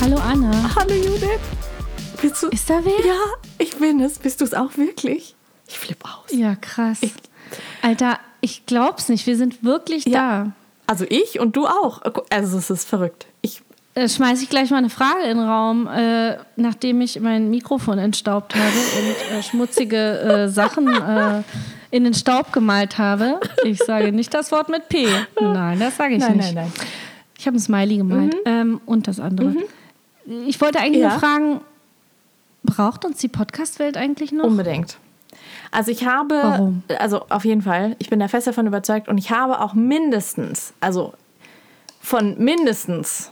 Hallo Anna. Hallo Judith. Bist du? Ist da wer? Ja, ich bin es. Bist du es auch wirklich? Ich flippe aus. Ja, krass. Alter, ich glaub's nicht. Wir sind wirklich Ja. Also ich und du auch. Also es ist verrückt. Ich da. Äh, schmeiß ich gleich mal eine Frage in den Raum, äh, nachdem ich mein Mikrofon entstaubt habe und äh, schmutzige äh, Sachen äh, in den Staub gemalt habe. Ich sage nicht das Wort mit P. Nein, das sage ich Nein, nicht. nein, nein. Ich habe ein Smiley gemalt ähm, und das andere. Ich wollte eigentlich Ja. nur fragen, braucht uns die Podcast-Welt eigentlich noch? unbedingt. Also ich habe, Warum? also auf jeden Fall, ich bin da fest davon überzeugt und ich habe auch mindestens, also von mindestens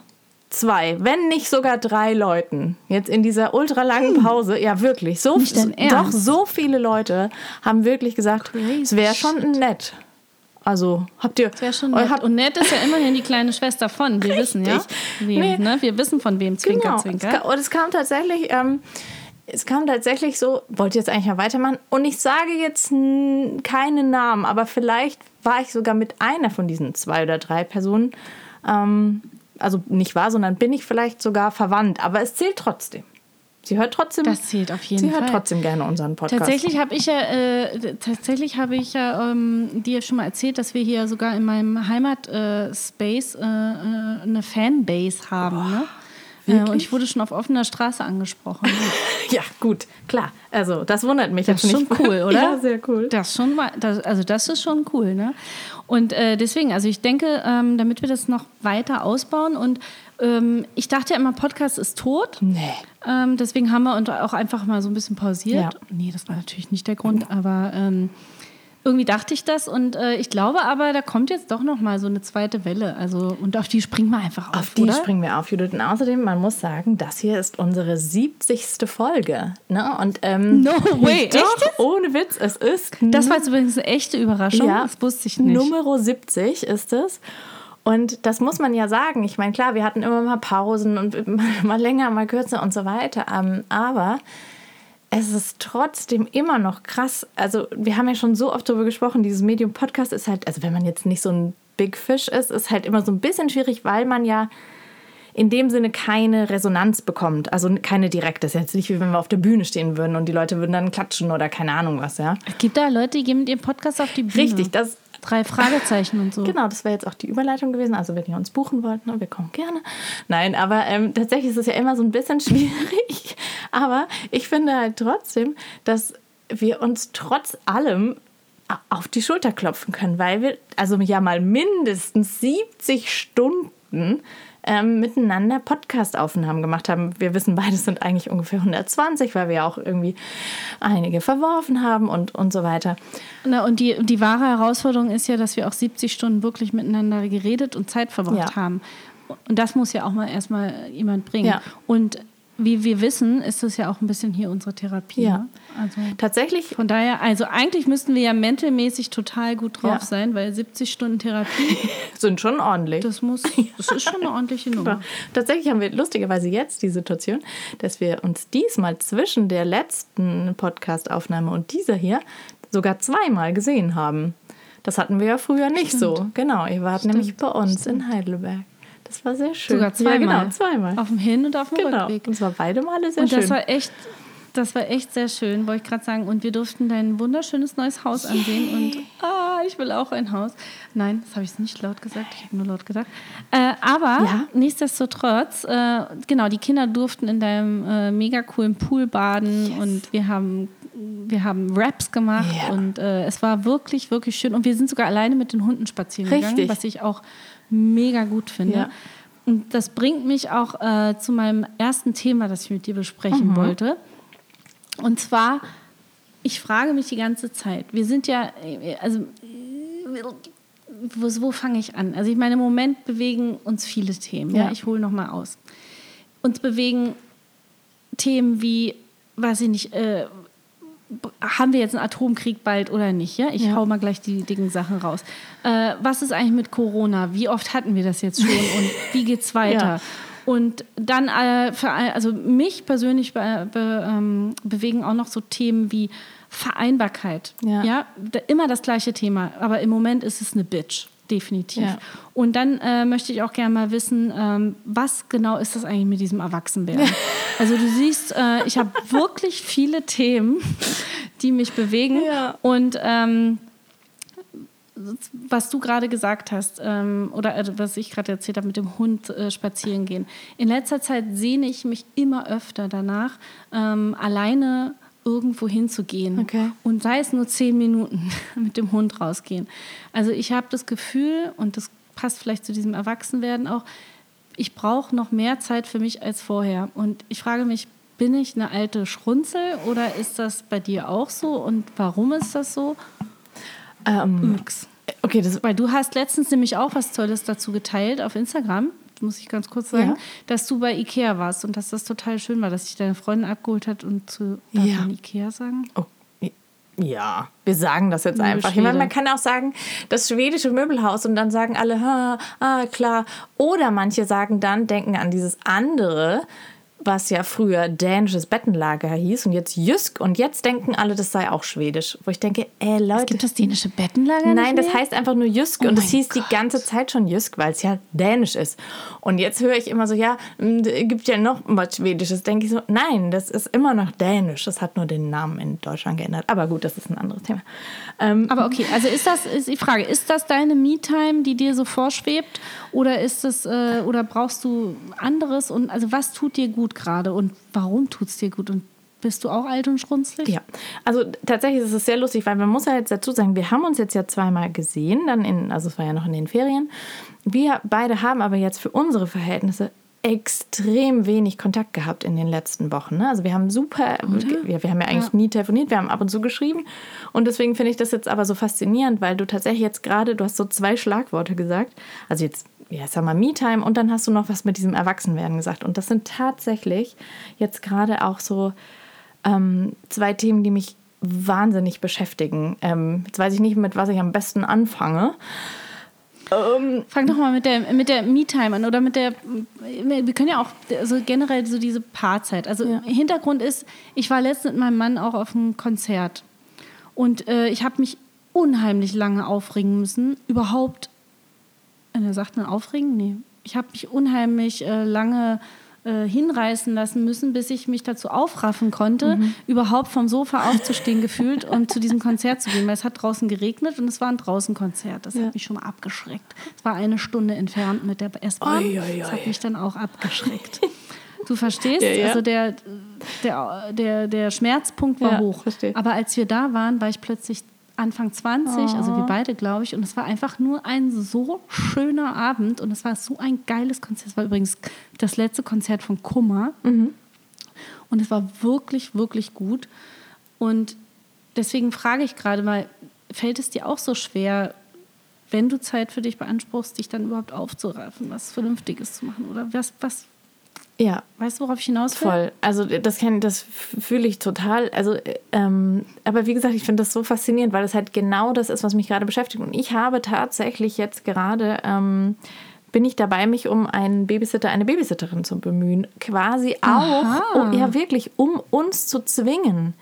zwei, wenn nicht sogar drei Leuten jetzt in dieser ultralangen Pause, ja wirklich, so, Hm. Doch so viele Leute haben wirklich gesagt, Crazy es wäre schon nett. Also habt ihr, Wäre schon nett. Und nett ist ja immerhin die kleine Schwester von. Wir wissen ja. Richtig. Wem, Nee. ne? Wir wissen von wem, Zwinker, Genau. Zwinker. Es kam, und es kam tatsächlich, ähm, es kam tatsächlich so, wollte jetzt eigentlich mal weitermachen. Und ich sage jetzt keine Namen, aber vielleicht war ich sogar mit einer von diesen zwei oder drei Personen, ähm, also nicht wahr, sondern bin ich vielleicht sogar verwandt. Aber es zählt trotzdem. Sie hört trotzdem. Das zählt auf jeden sie Fall. hört trotzdem gerne unseren Podcast. Tatsächlich habe ich ja, äh, tatsächlich habe ich ja ähm, dir schon mal erzählt, dass wir hier sogar in meinem Heimat-Space äh, äh, eine Fanbase haben. ne? Äh, und ich wurde schon auf offener Straße angesprochen. Ja, gut, klar. Also das wundert mich Das jetzt ist nicht. schon cool, oder? Ja, sehr cool. Das schon mal, das, also das ist schon cool, ne? Und äh, deswegen, also ich denke, ähm, damit wir das noch weiter ausbauen und ähm, ich dachte ja immer, Podcast ist tot. Nee. Ähm, deswegen haben wir uns auch einfach mal so ein bisschen pausiert. Ja. Nee, das war natürlich nicht der Grund, aber ähm, irgendwie dachte ich das und äh, ich glaube aber, da kommt jetzt doch noch mal so eine zweite Welle. Also und auf die springen wir einfach auf, Auf die oder? springen wir auf, Judith. Und außerdem, man muss sagen, das hier ist unsere 70. Folge. Ne? Und, ähm, No way, Doch, ohne Witz, es ist Das war jetzt übrigens eine echte Überraschung. ja, das wusste ich nicht. Nummer 70 ist es. Und das muss man ja sagen. Ich meine, klar, wir hatten immer mal Pausen und mal länger, mal kürzer und so weiter. Ähm, aber es ist trotzdem immer noch krass. Also, wir haben ja schon so oft darüber gesprochen, dieses Medium Podcast ist halt, also wenn man jetzt nicht so ein Big Fish ist, ist halt immer so ein bisschen schwierig, weil man ja in dem Sinne keine Resonanz bekommt. Also keine direkte. Das ist jetzt nicht wie wenn wir auf der Bühne stehen würden und die Leute würden dann klatschen oder keine Ahnung was, ja. Gibt da Leute, die gehen mit ihrem Podcast auf die Bühne? Richtig, das Drei Fragezeichen und so. Genau, das wäre jetzt auch die Überleitung gewesen. Also wenn ihr uns buchen wollt, ne, wir kommen gerne. Nein, aber ähm, tatsächlich ist es ja immer so ein bisschen schwierig. Aber ich finde halt trotzdem, dass wir uns trotz allem auf die Schulter klopfen können, weil wir also ja mal mindestens 70 Stunden ähm, miteinander Podcast-Aufnahmen gemacht haben. Wir wissen, beides sind eigentlich ungefähr 120, weil wir ja auch irgendwie einige verworfen haben und, und so weiter. Na, und die, die wahre Herausforderung ist ja, dass wir auch 70 Stunden wirklich miteinander geredet und Zeit verbracht Ja. haben. Und das muss ja auch mal erstmal jemand bringen. Ja. Und wie wir wissen, ist das ja auch ein bisschen hier unsere Therapie. Ja. Ne? Also Tatsächlich von daher, also eigentlich müssten wir ja mentalmäßig total gut drauf Ja. sein, weil 70 Stunden Therapie, sind schon ordentlich. das muss, das ist schon eine ordentliche Nummer. Tatsächlich haben wir lustigerweise jetzt die Situation, dass wir uns diesmal zwischen der letzten Podcast-Aufnahme und dieser hier sogar zweimal gesehen haben. Das hatten wir ja früher nicht so. Genau, ihr wart nämlich bei uns in Heidelberg. Das war sehr schön. Sogar zweimal. Ja, genau, zweimal. Auf dem Hin- und auf dem genau. Rückweg. Und zwar beide Male sehr Und schön. das war echt, das war echt sehr schön, wollte ich gerade sagen. Und wir durften dein wunderschönes neues Haus ansehen. Und ah, ich will auch ein Haus. Nein, das habe ich nicht laut gesagt. Ich habe nur laut gedacht. Äh, aber Ja. nichtsdestotrotz, äh, genau, die Kinder durften in deinem äh, mega coolen Pool baden und wir haben wir haben Raps gemacht Ja. und äh, es war wirklich, wirklich schön. Und wir sind sogar alleine mit den Hunden spazieren gegangen, Richtig. was ich auch mega gut finde. Ja. Und das bringt mich auch äh, zu meinem ersten Thema, das ich mit dir besprechen wollte. Und zwar, ich frage mich die ganze Zeit, wir sind ja, äh, also wo, wo fange ich an? Also ich meine, im Moment bewegen uns viele Themen. Ja, Ja. ich hole noch mal aus. Uns bewegen Themen wie, weiß ich nicht, äh, haben wir jetzt einen Atomkrieg bald oder nicht? Ja, ich Ja. hau mal gleich die dicken Sachen raus. Äh, was ist eigentlich mit Corona? Wie oft hatten wir das jetzt schon und wie geht's weiter? Ja. Und dann, äh, für, also mich persönlich be, be, ähm, bewegen auch noch so Themen wie Vereinbarkeit. Ja. ja, da- immer das gleiche Thema, aber im Moment ist es eine Bitch, definitiv. Ja. Und dann äh, möchte ich auch gerne mal wissen, ähm, was genau ist das eigentlich mit diesem Erwachsenwerden? also du siehst, äh, ich habe wirklich viele Themen, die mich bewegen Ja. und ähm, was du gerade gesagt hast ähm, oder äh, was ich gerade erzählt habe mit dem Hund äh, spazieren gehen. In letzter Zeit sehne ich mich immer öfter danach, ähm, alleine irgendwo hinzugehen Okay. und sei es nur zehn Minuten mit dem Hund rausgehen. Also ich habe das Gefühl und das passt vielleicht zu diesem Erwachsenwerden auch. Ich brauche noch mehr Zeit für mich als vorher und ich frage mich. Bin ich eine alte Schrunzel oder ist das bei dir auch so? Und warum ist das so? Ähm, okay, das Weil du hast letztens nämlich auch was Tolles dazu geteilt auf Instagram, muss ich ganz kurz sagen, Ja. dass du bei Ikea warst und dass das total schön war, dass dich deine Freundin abgeholt hat und zu Ja. Ikea sagen? Oh, ja, wir sagen das jetzt einfach. Ich meine, man kann auch sagen, das schwedische Möbelhaus und dann sagen alle, ah, klar. Oder manche sagen dann, denken an dieses andere, was ja früher dänisches Bettenlager hieß und jetzt Jysk und jetzt denken alle, das sei auch schwedisch. Wo ich denke, ey Leute. Gibt das dänische Bettenlager Nein, das heißt einfach nur Jysk Oh und mein hieß die Gott. ganze Zeit schon Jysk, weil es ja dänisch ist. Und jetzt höre ich immer so, ja, m, d- gibt ja noch was Schwedisches. Denke ich so, nein, das ist immer noch dänisch. Das hat nur den Namen in Deutschland geändert. Aber gut, das ist ein anderes Thema. Ähm, Aber okay, also ist das, ist die Frage, ist das deine Me-Time, die dir so vorschwebt? Oder ist das, äh, oder brauchst du anderes? Und also was tut dir gut gerade und warum tut es dir gut? Und bist du auch alt und schrunzlig? Ja, also tatsächlich ist es sehr lustig, weil man muss ja jetzt dazu sagen, wir haben uns jetzt ja zweimal gesehen, dann in, also es war ja noch in den Ferien. Wir beide haben aber jetzt für unsere Verhältnisse extrem wenig Kontakt gehabt in den letzten Wochen. Ne? Also wir haben super, wir, wir haben ja eigentlich nie telefoniert, wir haben ab und zu geschrieben. Und deswegen finde ich das jetzt aber so faszinierend, weil du tatsächlich jetzt gerade, du hast so zwei Schlagworte gesagt. Also jetzt, ja, sag mal Me-Time und dann hast du noch was mit diesem Erwachsenwerden gesagt. Und das sind tatsächlich jetzt gerade auch so ähm, zwei Themen, die mich wahnsinnig beschäftigen. Ähm, jetzt weiß ich nicht, mit was ich am besten anfange. Fang doch mal mit der, mit der Me-Time an oder mit der, wir können ja auch also generell so diese Paarzeit. Also Ja. Hintergrund ist, ich war letztens mit meinem Mann auch auf einem Konzert und äh, ich habe mich unheimlich lange aufregen müssen, überhaupt, äh, sagt man aufregen? Nee. Ich habe mich unheimlich äh, lange äh, hinreißen lassen müssen, bis ich mich dazu aufraffen konnte, Mhm. überhaupt vom Sofa aufzustehen gefühlt und zu diesem Konzert zu gehen. Weil es hat draußen geregnet und es war ein Draußenkonzert. Das Ja. hat mich schon mal abgeschreckt. Es war eine Stunde entfernt mit der S-Bahn. Das hat mich dann auch abgeschreckt. Du verstehst? Ja, ja. Also der, der, der, der Schmerzpunkt war Ja, hoch. verstehe. Aber als wir da waren, war ich plötzlich Anfang 20, also Oh. wir beide, glaube ich. Und es war einfach nur ein so schöner Abend und es war so ein geiles Konzert. Es war übrigens das letzte Konzert von Kummer. Mhm. Und es war wirklich, wirklich gut. Und deswegen frage ich gerade mal, fällt es dir auch so schwer, wenn du Zeit für dich beanspruchst, dich dann überhaupt aufzuraffen, was Vernünftiges zu machen? Oder was, was Ja, weißt du, worauf ich hinaus will? Voll. Also das kann, das fühle ich total. Also, ähm, aber wie gesagt, ich finde das so faszinierend, weil es halt genau das ist, was mich gerade beschäftigt. Und ich habe tatsächlich jetzt gerade ähm, bin ich dabei, mich um einen Babysitter, eine Babysitterin zu bemühen. Quasi auch, um, ja wirklich, um uns zu zwingen,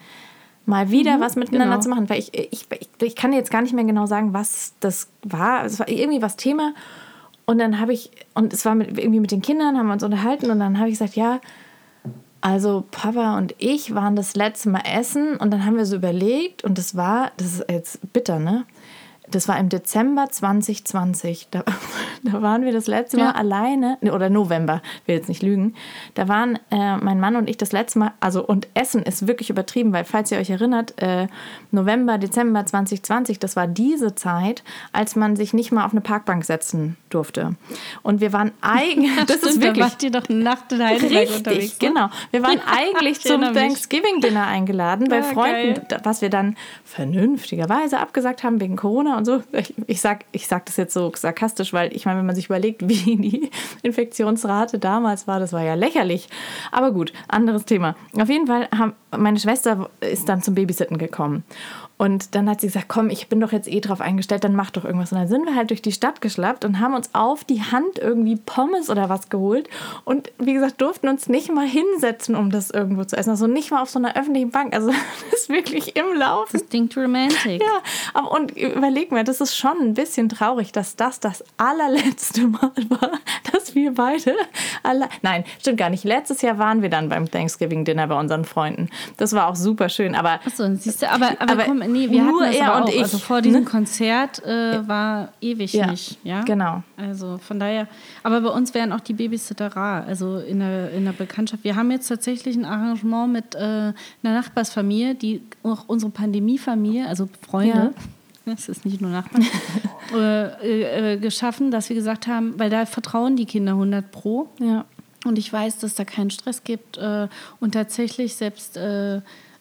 mal wieder was miteinander genau. zu machen. Weil ich, ich, ich, ich kann jetzt gar nicht mehr genau sagen, was das war. Es war irgendwie was Thema. Und dann habe ich, und es war mit, irgendwie mit den Kindern, haben wir uns unterhalten und dann habe ich gesagt, ja, also Papa und ich waren das letzte Mal essen und dann haben wir so überlegt und das war, das ist jetzt bitter, ne? Das war im Dezember 2020. Da, da waren wir das letzte Mal Ja. alleine, ne, oder November, will jetzt nicht lügen. Da waren äh, mein Mann und ich das letzte Mal, also und Essen ist wirklich übertrieben, weil falls ihr euch erinnert, äh, November, Dezember 2020, das war diese Zeit, als man sich nicht mal auf eine Parkbank setzen durfte. Und wir waren eigentlich, das ist Stimmt, wirklich Da wart ihr doch Nacht in Heidelberg unterwegs. Ne? genau. Wir waren eigentlich Ich zum. Thanksgiving-Dinner eingeladen bei Ja, Freunden, geil. was wir dann vernünftigerweise abgesagt haben wegen Corona Und so. Ich, ich sag, ich sag das jetzt so sarkastisch, weil ich meine, wenn man sich überlegt, wie die Infektionsrate damals war, das war ja lächerlich. Aber gut, anderes Thema. Auf jeden Fall haben meine Schwester ist dann zum Babysitten gekommen. Und dann hat sie gesagt, komm, ich bin doch jetzt eh drauf eingestellt, dann mach doch irgendwas. Und dann sind wir halt durch die Stadt geschlappt und haben uns auf die Hand irgendwie Pommes oder was geholt. Und wie gesagt, durften uns nicht mal hinsetzen, um das irgendwo zu essen. Also nicht mal auf so einer öffentlichen Bank. Also das ist wirklich im Laufen. Distinct romantic. Ja, aber und überleg mir, das ist schon ein bisschen traurig, dass das das allerletzte Mal war, dass wir beide alle. Nein, stimmt gar nicht. Letztes Jahr waren wir dann beim Thanksgiving Dinner bei unseren Freunden. Das war auch super schön. Aber Achso, siehst du, aber, aber, Aber komm, nee, wir nur hatten das er und auch. ich, Also vor diesem ne? Konzert äh, war ewig Ja, nicht. Ja, genau. Also von daher, aber bei uns wären auch die Babysitter rar, also in der, in der Bekanntschaft. Wir haben jetzt tatsächlich ein Arrangement mit äh, einer Nachbarsfamilie, die auch unsere Pandemiefamilie, also Freunde, es ist nicht nur Nachbarn, äh, äh, äh, geschaffen, dass wir gesagt haben, weil da vertrauen die Kinder 100 pro. ja. Und ich weiß, dass da keinen Stress gibt. Äh, und tatsächlich selbst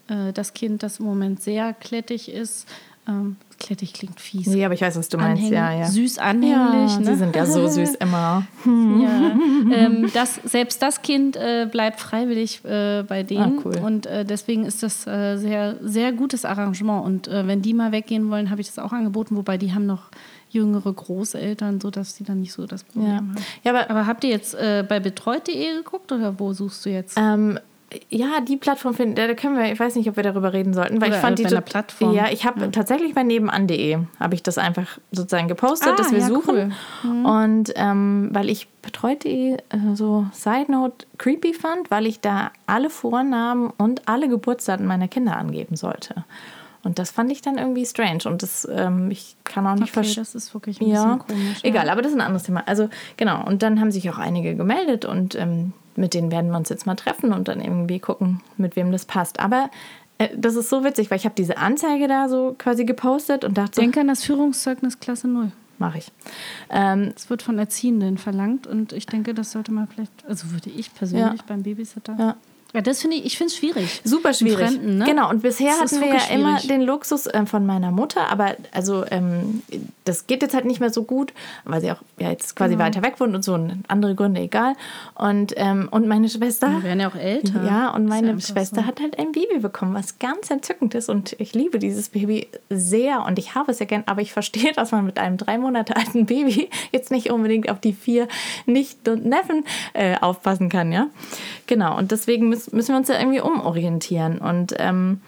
äh, das Kind, das im Moment sehr klettig ist, ähm, klettig klingt fies. Nee, aber ich weiß, was du meinst. Anhänglich, Ja, ja. Süß anhänglich. ja, ne? Sie sind ja so süß immer. Ja, ähm, das, selbst das Kind äh, bleibt freiwillig äh, bei denen. Ah, cool. Und äh, deswegen ist das äh, sehr, sehr gutes Arrangement. Und äh, wenn die mal weggehen wollen, habe ich das auch angeboten. Wobei die haben noch jüngere Großeltern, sodass die dann nicht so das Problem Ja. haben. Ja, aber Aber habt ihr jetzt bei betreut.de geguckt oder wo suchst du jetzt? Ähm, ja, die Plattform finden, da können wir, ich weiß nicht, ob wir darüber reden sollten, weil Oder ich fand die Plattform. Ja, ich habe tatsächlich bei nebenan.de habe ich das einfach sozusagen gepostet, Ah, dass wir ja, suchen. cool. Mhm. Und ähm, weil ich betreut.de äh, so Side Note creepy fand, weil ich da alle Vornamen und alle Geburtsdaten meiner Kinder angeben sollte. Und das fand ich dann irgendwie strange. Und das, ähm, ich kann auch nicht Okay, verstehen. das ist wirklich ein Ja, bisschen komisch. egal, aber das ist ein anderes Thema. Also genau, und dann haben sich auch einige gemeldet und ähm, mit denen werden wir uns jetzt mal treffen und dann irgendwie gucken, mit wem das passt. Aber äh, das ist so witzig, weil ich habe diese Anzeige da so quasi gepostet und dachte, so, Denk an das Führungszeugnis Klasse 0. mache ich. Ähm, Es wird von Erziehenden verlangt und ich denke, das sollte man vielleicht, also würde ich persönlich Ja. beim Babysitter. Ja. Ja, das finde ich, ich finde es schwierig. Super schwierig. Fremden, ne? Genau, und bisher Das hatten wir ja wirklich immer schwierig. den Luxus äh, von meiner Mutter, aber also ähm, das geht jetzt halt nicht mehr so gut, weil sie auch ja, jetzt quasi Genau. weiter weg wohnt und so und andere Gründe, egal. Und, ähm, und meine Schwester. Wir werden ja auch älter. Ja, und meine Schwester so. hat halt ein Baby bekommen, was ganz entzückend ist. Und ich liebe dieses Baby sehr und ich habe es ja gern, aber ich verstehe, dass man mit einem drei Monate alten Baby jetzt nicht unbedingt auf die vier Nicht- und Neffen äh, aufpassen kann, ja. Genau, und deswegen müssen, müssen wir uns ja irgendwie umorientieren. Und ähm,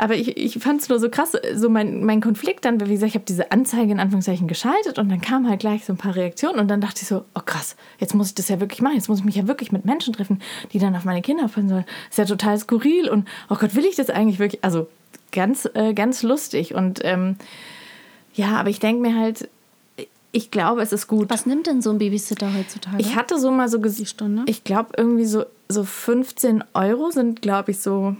aber ich, ich fand es nur so krass, so mein, mein Konflikt dann, wie gesagt, ich habe diese Anzeige in Anführungszeichen geschaltet und dann kamen halt gleich so ein paar Reaktionen und dann dachte ich so, oh krass, jetzt muss ich das ja wirklich machen, jetzt muss ich mich ja wirklich mit Menschen treffen, die dann auf meine Kinder aufpassen sollen. ist ja total skurril und oh Gott, will ich das eigentlich wirklich? Also ganz, äh, ganz lustig und ähm, ja, aber ich denke mir halt, ich glaube, es ist gut. Was nimmt denn so ein Babysitter heutzutage? Ich hatte so mal so Die gesehen, Stunde? ich glaube irgendwie so, so 15 Euro sind, glaube ich, so.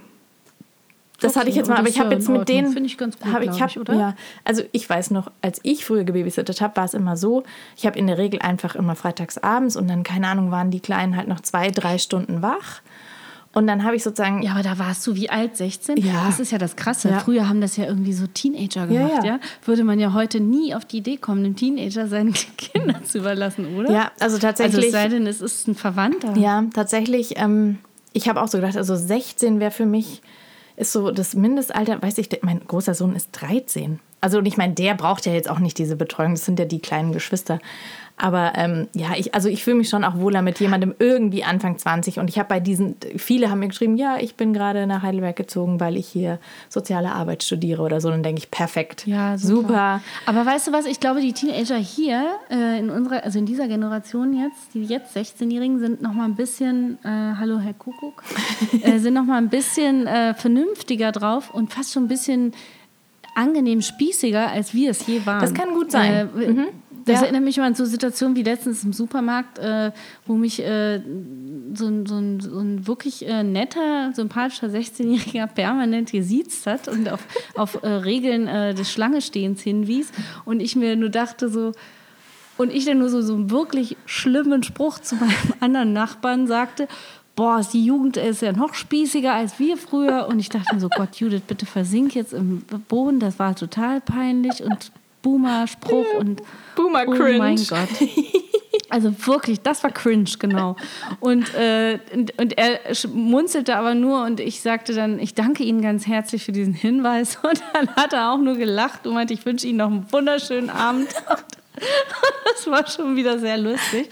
Das Okay, hatte ich jetzt mal, aber ich habe jetzt mit denen. Finde ich ganz gut, hab, ich hab, ich, oder? Ja, also ich weiß noch, als ich früher gebabysittet habe, war es immer so, ich habe in der Regel einfach immer freitags abends und dann, keine Ahnung, waren die Kleinen halt noch zwei, drei Stunden wach. Und dann habe ich sozusagen. ja, aber da warst du wie alt? 16? Ja. Das ist ja das Krasse. Ja. Früher haben das ja irgendwie so Teenager Ja, gemacht, ja, ja. Würde man ja heute nie auf die Idee kommen, einem Teenager seine Kinder zu überlassen, oder? Ja, also Also tatsächlich. es sei denn, es ist ein Verwandter. Ja, tatsächlich. Ähm, ich habe auch so gedacht, also 16 wäre für mich, ist so das Mindestalter, weiß ich, mein großer Sohn ist 13. Also und ich meine, der braucht ja jetzt auch nicht diese Betreuung, das sind ja die kleinen Geschwister. Aber ähm, ja, ich, also ich fühle mich schon auch wohler mit jemandem irgendwie Anfang 20. Und ich habe bei diesen, viele haben mir geschrieben, ja, ich bin gerade nach Heidelberg gezogen, weil ich hier soziale Arbeit studiere oder so. Und dann denke ich, perfekt. Ja, super. super. Aber weißt du was? Ich glaube, die Teenager hier äh, in unserer, also in dieser Generation jetzt, die jetzt 16-Jährigen, sind noch mal ein bisschen, äh, hallo Herr Kuckuck, äh, sind noch mal ein bisschen äh, vernünftiger drauf und fast schon ein bisschen angenehm spießiger, als wir es je waren. Das kann gut sein. Äh, Das Ja. erinnert mich mal an so Situationen wie letztens im Supermarkt, äh, wo mich äh, so, ein, so, ein, so ein wirklich äh, netter, sympathischer 16-Jähriger permanent gesiezt hat und auf, auf äh, Regeln äh, des Schlangestehens hinwies. Und ich mir nur dachte so, und ich dann nur so, so einen wirklich schlimmen Spruch zu meinem anderen Nachbarn sagte, boah, die Jugend ist ja noch spießiger als wir früher. Und ich dachte mir so, Gott, Judith, bitte versink jetzt im Boden, das war total peinlich. Und Boomer-Spruch und Boomer Oh mein Gott. Also wirklich, das war cringe, genau. Und, äh, und, und er munzelte aber nur und ich sagte dann, ich danke Ihnen ganz herzlich für diesen Hinweis. Und dann hat er auch nur gelacht und meinte, ich wünsche Ihnen noch einen wunderschönen Abend. Das war schon wieder sehr lustig.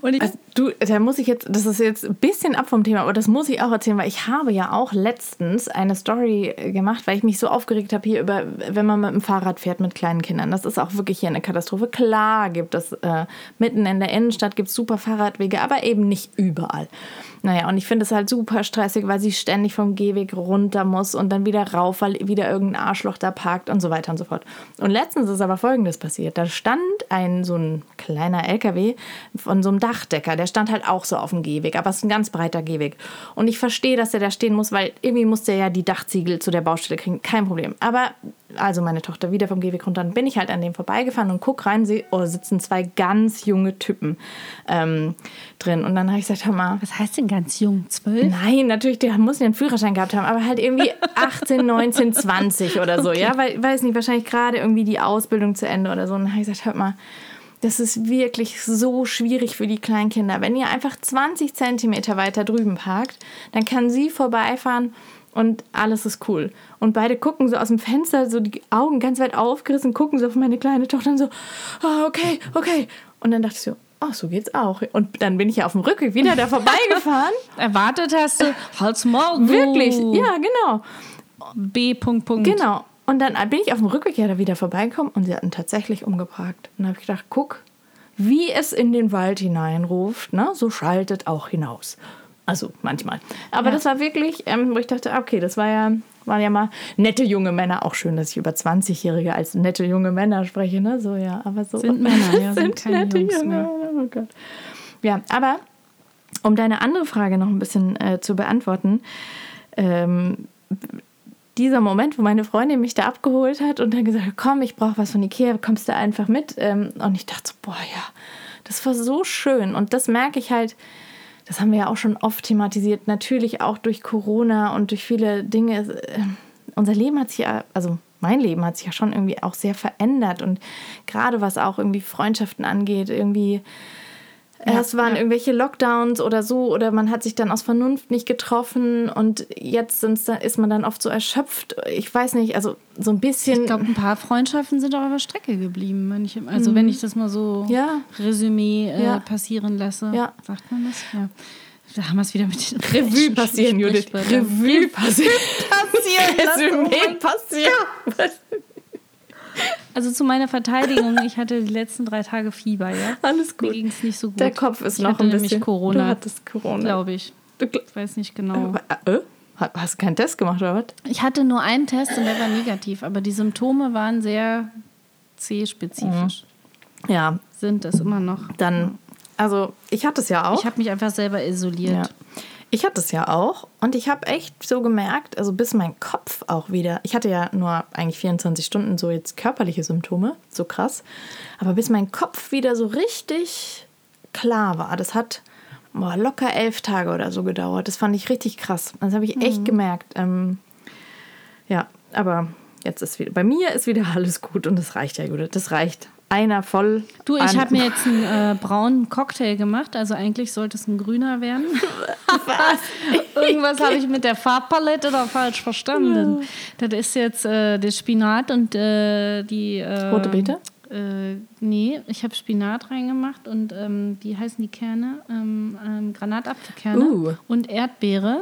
Und ich, Also du, da muss ich jetzt, das ist jetzt ein bisschen ab vom Thema, aber das muss ich auch erzählen, weil ich habe ja auch letztens eine Story gemacht, weil ich mich so aufgeregt habe hier über, wenn man mit dem Fahrrad fährt mit kleinen Kindern. Das ist auch wirklich hier eine Katastrophe. Klar gibt es äh, mitten in der Innenstadt gibt super Fahrradwege, aber eben nicht überall. Naja, und ich finde es halt super stressig, weil sie ständig vom Gehweg runter muss und dann wieder rauf, weil wieder irgendein Arschloch da parkt und so weiter und so fort. Und letztens ist aber Folgendes passiert. Da stand ein so ein kleiner LKW von so einem Dachdecker, der stand halt auch so auf dem Gehweg, aber es ist ein ganz breiter Gehweg. Und ich verstehe, dass der da stehen muss, weil irgendwie muss der ja die Dachziegel zu der Baustelle kriegen. Kein Problem. Aber also meine Tochter wieder vom Gehweg runter, dann bin ich halt an dem vorbeigefahren und guck rein, sehe, oh, sitzen zwei ganz junge Typen ähm, drin. Und dann habe ich gesagt, hör mal, was heißt denn ganz jung? Zwölf? Nein, natürlich, der muss ja einen Führerschein gehabt haben, aber halt irgendwie 18, 19, 20 oder so, ja, weil, weiß nicht, wahrscheinlich gerade irgendwie die Ausbildung zu Ende oder so. Und dann habe ich gesagt, hört mal, das ist wirklich so schwierig für die Kleinkinder. Wenn ihr einfach 20 Zentimeter weiter drüben parkt, dann kann sie vorbeifahren und alles ist cool. Und beide gucken so aus dem Fenster, so die Augen ganz weit aufgerissen, gucken so auf meine kleine Tochter und so, oh, okay, okay. Und dann dachte ich so, ach, so geht's auch. Und dann bin ich ja auf dem Rückweg wieder da vorbeigefahren. Erwartet hast du, halt's Maul, du Wirklich, ja, genau. B. Punkt, Punkt. Genau. Und dann bin ich auf dem Rückweg ja da wieder vorbeigekommen und sie hatten tatsächlich umgeparkt. Und dann habe ich gedacht, guck, wie es in den Wald hineinruft, ne, so schaltet auch hinaus. Also manchmal. Aber das war wirklich, ähm, wo ich dachte, okay, das war ja, waren ja mal nette junge Männer. Auch schön, dass ich über 20-Jährige als nette junge Männer spreche, ne? So, ja, aber so. Sind Männer, ja, sind sind keine nette Jungs junge mehr. Männer. Oh Gott. Ja, aber um deine andere Frage noch ein bisschen äh, zu beantworten, ähm, dieser Moment, wo meine Freundin mich da abgeholt hat und dann gesagt hat, komm, ich brauche was von Ikea, kommst du einfach mit? Ähm, und ich dachte so, boah, ja, das war so schön. Und das merke ich halt, das haben wir ja auch schon oft thematisiert, natürlich auch durch Corona und durch viele Dinge. Äh, unser Leben hat sich ja, also mein Leben hat sich ja schon irgendwie auch sehr verändert. Und gerade was auch irgendwie Freundschaften angeht, irgendwie Erst waren irgendwelche Lockdowns oder so, oder man hat sich dann aus Vernunft nicht getroffen und jetzt sind's dann, ist man dann oft so erschöpft. Ich weiß nicht, also so ein bisschen. Ich glaube, ein paar Freundschaften sind auch auf der Strecke geblieben. Wenn ich, also wenn ich das mal so Mhm. Ja. Resümee äh, Ja. passieren lasse. Ja. Sagt man das? Ja. Da haben wir es wieder mit den Revue passieren, Judith. Revue passieren. passieren lassen. Oh Resümee mein passieren. Also zu meiner Verteidigung, ich hatte die letzten drei Tage Fieber, ja. Alles Mir gut. ging es nicht so gut. Der Kopf ist ich noch hatte ein bisschen. Corona, Du hattest Corona. glaube ich. Ich weiß nicht genau. Äh? Hast du keinen Test gemacht oder was? Ich hatte nur einen Test und der war negativ, aber die Symptome waren sehr C-spezifisch. Ja, Sind es immer noch. dann. Also, ich hatte es ja auch. Ich habe mich einfach selber isoliert. Ja. Ich hatte es ja auch und ich habe echt so gemerkt, also bis mein Kopf auch wieder, ich hatte ja nur eigentlich 24 Stunden so jetzt körperliche Symptome, so krass, aber bis mein Kopf wieder so richtig klar war, das hat boah, locker elf Tage oder so gedauert. Das fand ich richtig krass. Das habe ich echt gemerkt. Ähm, ja, aber jetzt ist wieder, bei mir ist wieder alles gut und das reicht ja, Judith. Das reicht. Einer voll. Du, ich habe mir jetzt einen äh, braunen Cocktail gemacht, also eigentlich sollte es ein grüner werden. Irgendwas habe ich mit der Farbpalette da falsch verstanden. Das ist jetzt äh, der Spinat und äh, die. Äh, Rote Beete? Äh, nee, ich habe Spinat reingemacht und ähm, wie heißen die Kerne? Ähm, ähm, Granatapfelkerne Uh. und Erdbeere,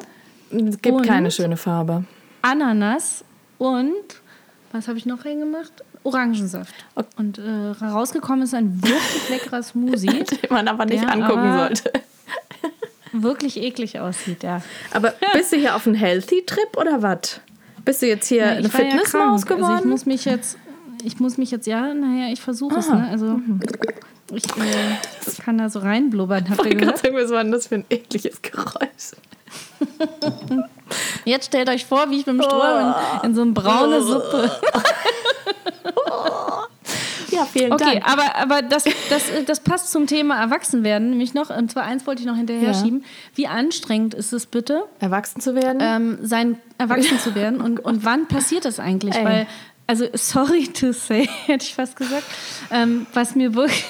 Es gibt Und? keine schöne Farbe. Ananas und was habe ich noch reingemacht? Orangensaft. Und äh, rausgekommen ist ein wirklich leckerer Smoothie, Den man aber nicht angucken aber- sollte. wirklich eklig aussieht, ja. Aber bist du hier auf einem Healthy-Trip oder was? Bist du jetzt hier Ja, eine ich war ja Fitnessmaus krank. Also ich geworden? muss mich jetzt, ich muss mich jetzt, ja, naja, ich versuche es, Ah. ne? Also ich äh, kann da so reinblubbern, ich gehört? sagen, was war denn das für ein ekliges Geräusch? Jetzt stellt euch vor, wie ich mit dem Stroh in, in so eine braune Suppe. Ja, vielen Okay, Dank. aber, aber das, das, das passt zum Thema Erwachsenwerden. Nämlich noch, und zwar eins wollte ich noch hinterher Ja. schieben. Wie anstrengend ist es bitte, Erwachsen zu werden? ähm, sein erwachsen zu werden und, und wann passiert das eigentlich? Ey. Weil also sorry to say, hätte ich fast gesagt, ähm, was mir wirklich.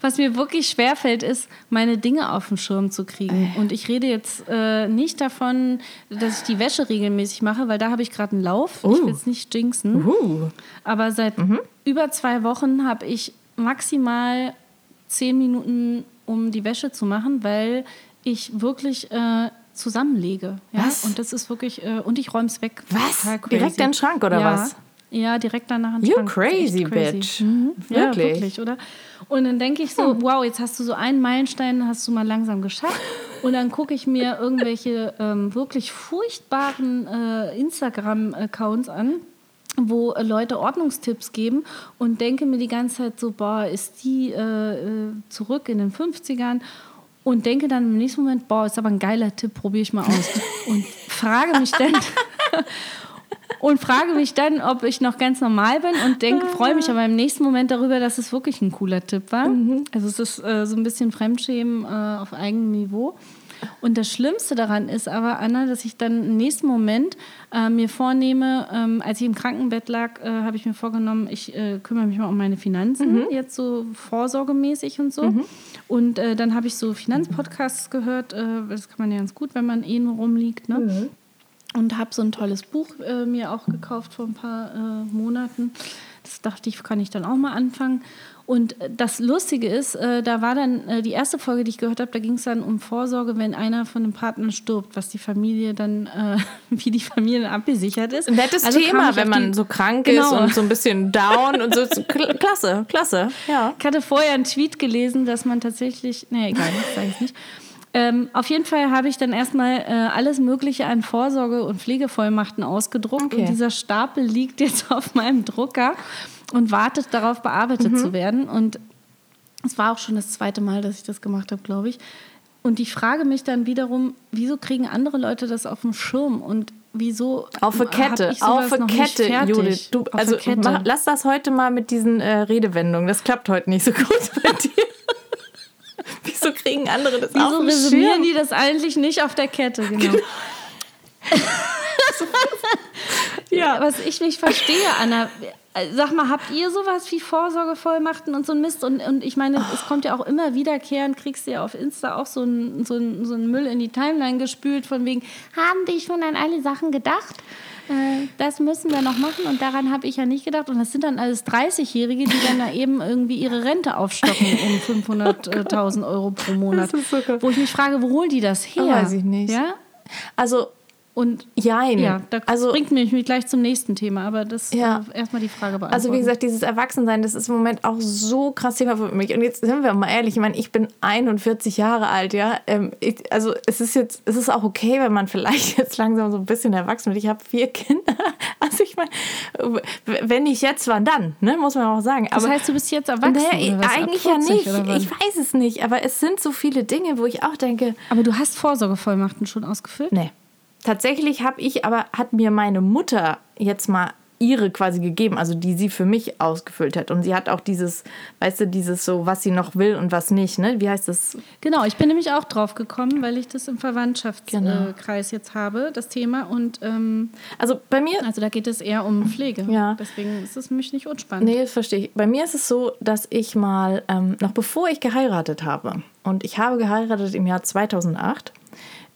Was mir wirklich schwerfällt, ist, meine Dinge auf dem Schirm zu kriegen. Und ich rede jetzt äh, nicht davon, dass ich die Wäsche regelmäßig mache, weil da habe ich gerade einen Lauf. Ich will es nicht jinxen. Uh. Aber seit über zwei Wochen habe ich maximal zehn Minuten, um die Wäsche zu machen, weil ich wirklich äh, zusammenlege. Ja? Was? Und das ist wirklich, äh, und ich räume es weg. Was? Crazy. Direkt in den Schrank oder ja. was? Ja, direkt danach in den You Schrank. Ist echt crazy bitch. Mhm. Ja, Wirklich? Hm. wirklich, oder? Und dann denke ich so, wow, jetzt hast du so einen Meilenstein, hast du mal langsam geschafft. Und dann gucke ich mir irgendwelche ähm, wirklich furchtbaren äh, Instagram-Accounts an wo äh, Leute Ordnungstipps geben und denke mir die ganze Zeit so, boah, ist die äh, äh, zurück in den 50ern und denke dann im nächsten Moment, boah, ist aber ein geiler Tipp, probiere ich mal aus. und frage mich dann und frage mich dann, ob ich noch ganz normal bin und denke, freue mich aber im nächsten Moment darüber, dass es wirklich ein cooler Tipp war. Also es ist äh, so ein bisschen Fremdschämen äh, auf eigenem Niveau. Und das Schlimmste daran ist aber, Anna, dass ich dann im nächsten Moment äh, mir vornehme, ähm, als ich im Krankenbett lag, äh, habe ich mir vorgenommen, ich äh, kümmere mich mal um meine Finanzen, jetzt so vorsorgemäßig und so. Und äh, dann habe ich so Finanzpodcasts gehört, äh, das kann man ja ganz gut, wenn man eh nur rumliegt, ne? Und habe so ein tolles Buch äh, mir auch gekauft vor ein paar äh, Monaten. Das dachte ich, kann ich dann auch mal anfangen. Und äh, das Lustige ist, äh, da war dann äh, die erste Folge, die ich gehört habe, da ging es dann um Vorsorge, wenn einer von den Partnern stirbt, was die Familie dann, äh, wie die Familie dann abgesichert ist. Ein nettes Also Thema, wenn man so krank Genau. ist und so ein bisschen down und so. Kl- Klasse, klasse. Ja. Ich hatte vorher einen Tweet gelesen, dass man tatsächlich, nee, egal, das sage ich nicht. Ähm, auf jeden Fall habe ich dann erstmal äh, alles Mögliche an Vorsorge- und Pflegevollmachten ausgedruckt Okay. und dieser Stapel liegt jetzt auf meinem Drucker und wartet darauf, bearbeitet Mhm. zu werden. Und es war auch schon das zweite Mal, dass ich das gemacht habe, glaube ich. Und ich frage mich dann wiederum, wieso kriegen andere Leute das auf dem Schirm und wieso Auf der Kette, auf der Kette? Judith. Du, also Kette. mach, lass das heute mal mit diesen äh, Redewendungen. Das klappt heute nicht so gut bei dir. Wieso kriegen andere das auf Wieso dem resümieren Schirm? die das eigentlich nicht auf der Kette? Genau. ja. Was ich nicht verstehe, Anna, sag mal, habt ihr sowas wie Vorsorgevollmachten und so ein Mist? Und, und ich meine, es kommt ja auch immer wiederkehrend, kriegst du ja auf Insta auch so einen so ein, so ein Müll in die Timeline gespült, von wegen, haben die schon an alle Sachen gedacht? Äh, Das müssen wir noch machen und daran habe ich ja nicht gedacht. Und das sind dann alles 30-Jährige, die dann da eben irgendwie ihre Rente aufstocken um 500.000 Euro pro Monat. So. Wo ich mich frage, wo holen die das her? Weiß ich nicht. Ja? Also, Und jein. ja, das also, bringt mich gleich zum nächsten Thema, aber das Ja. äh, erstmal die Frage beantworten. Also wie gesagt, dieses Erwachsensein, das ist im Moment auch so krass Thema für mich. Und jetzt sind wir mal ehrlich, ich meine, ich bin 41 Jahre alt, ja. Ähm, ich, also es ist jetzt, es ist auch okay, wenn man vielleicht jetzt langsam so ein bisschen erwachsen wird. Ich habe vier Kinder. Also ich meine, wenn nicht jetzt, wann dann, ne? Muss man auch sagen. das Aber heißt, du bist jetzt erwachsen nee, oder was? Eigentlich ja 40 nicht. Ich weiß es nicht. Aber es sind so viele Dinge, wo ich auch denke, aber du hast Vorsorgevollmachten schon ausgefüllt? Nee. Tatsächlich habe ich aber, hat mir meine Mutter jetzt mal ihre quasi gegeben, also die sie für mich ausgefüllt hat. Und sie hat auch dieses, weißt du, dieses so, was sie noch will und was nicht, ne? Wie heißt das? Genau, ich bin nämlich auch drauf gekommen, weil ich das im Verwandtschaftskreis Genau. äh, jetzt habe, das Thema. Und ähm, Also bei mir, also da geht es eher um Pflege. Ja. Deswegen ist es mich nicht unspannend. nee, das verstehe ich. Bei mir ist es so, dass ich mal, ähm, noch bevor ich geheiratet habe, und ich habe geheiratet im Jahr 2008,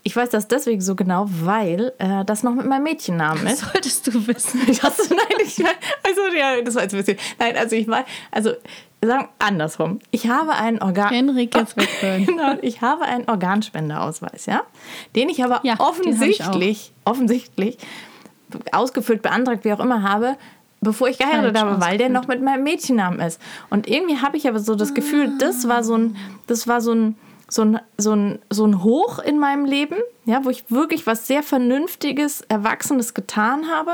ich weiß das deswegen so genau, weil äh, das noch mit meinem Mädchennamen ist. Solltest du wissen. Hasse, nein, ich also ja, das war jetzt ein bisschen. Nein, also ich war, also sagen andersrum. Ich habe einen Organ. Henrik, jetzt weghören. Genau, ich habe einen Organspendeausweis, ja, den ich aber Ja, hab ich offensichtlich, offensichtlich ausgefüllt, beantragt, wie auch immer habe, bevor ich geheiratet habe, weil der noch mit meinem Mädchennamen ist. Und irgendwie habe ich aber so das Gefühl, das war so ein, das war so ein so ein, so, ein, so ein Hoch in meinem Leben, ja, wo ich wirklich was sehr Vernünftiges, Erwachsenes getan habe.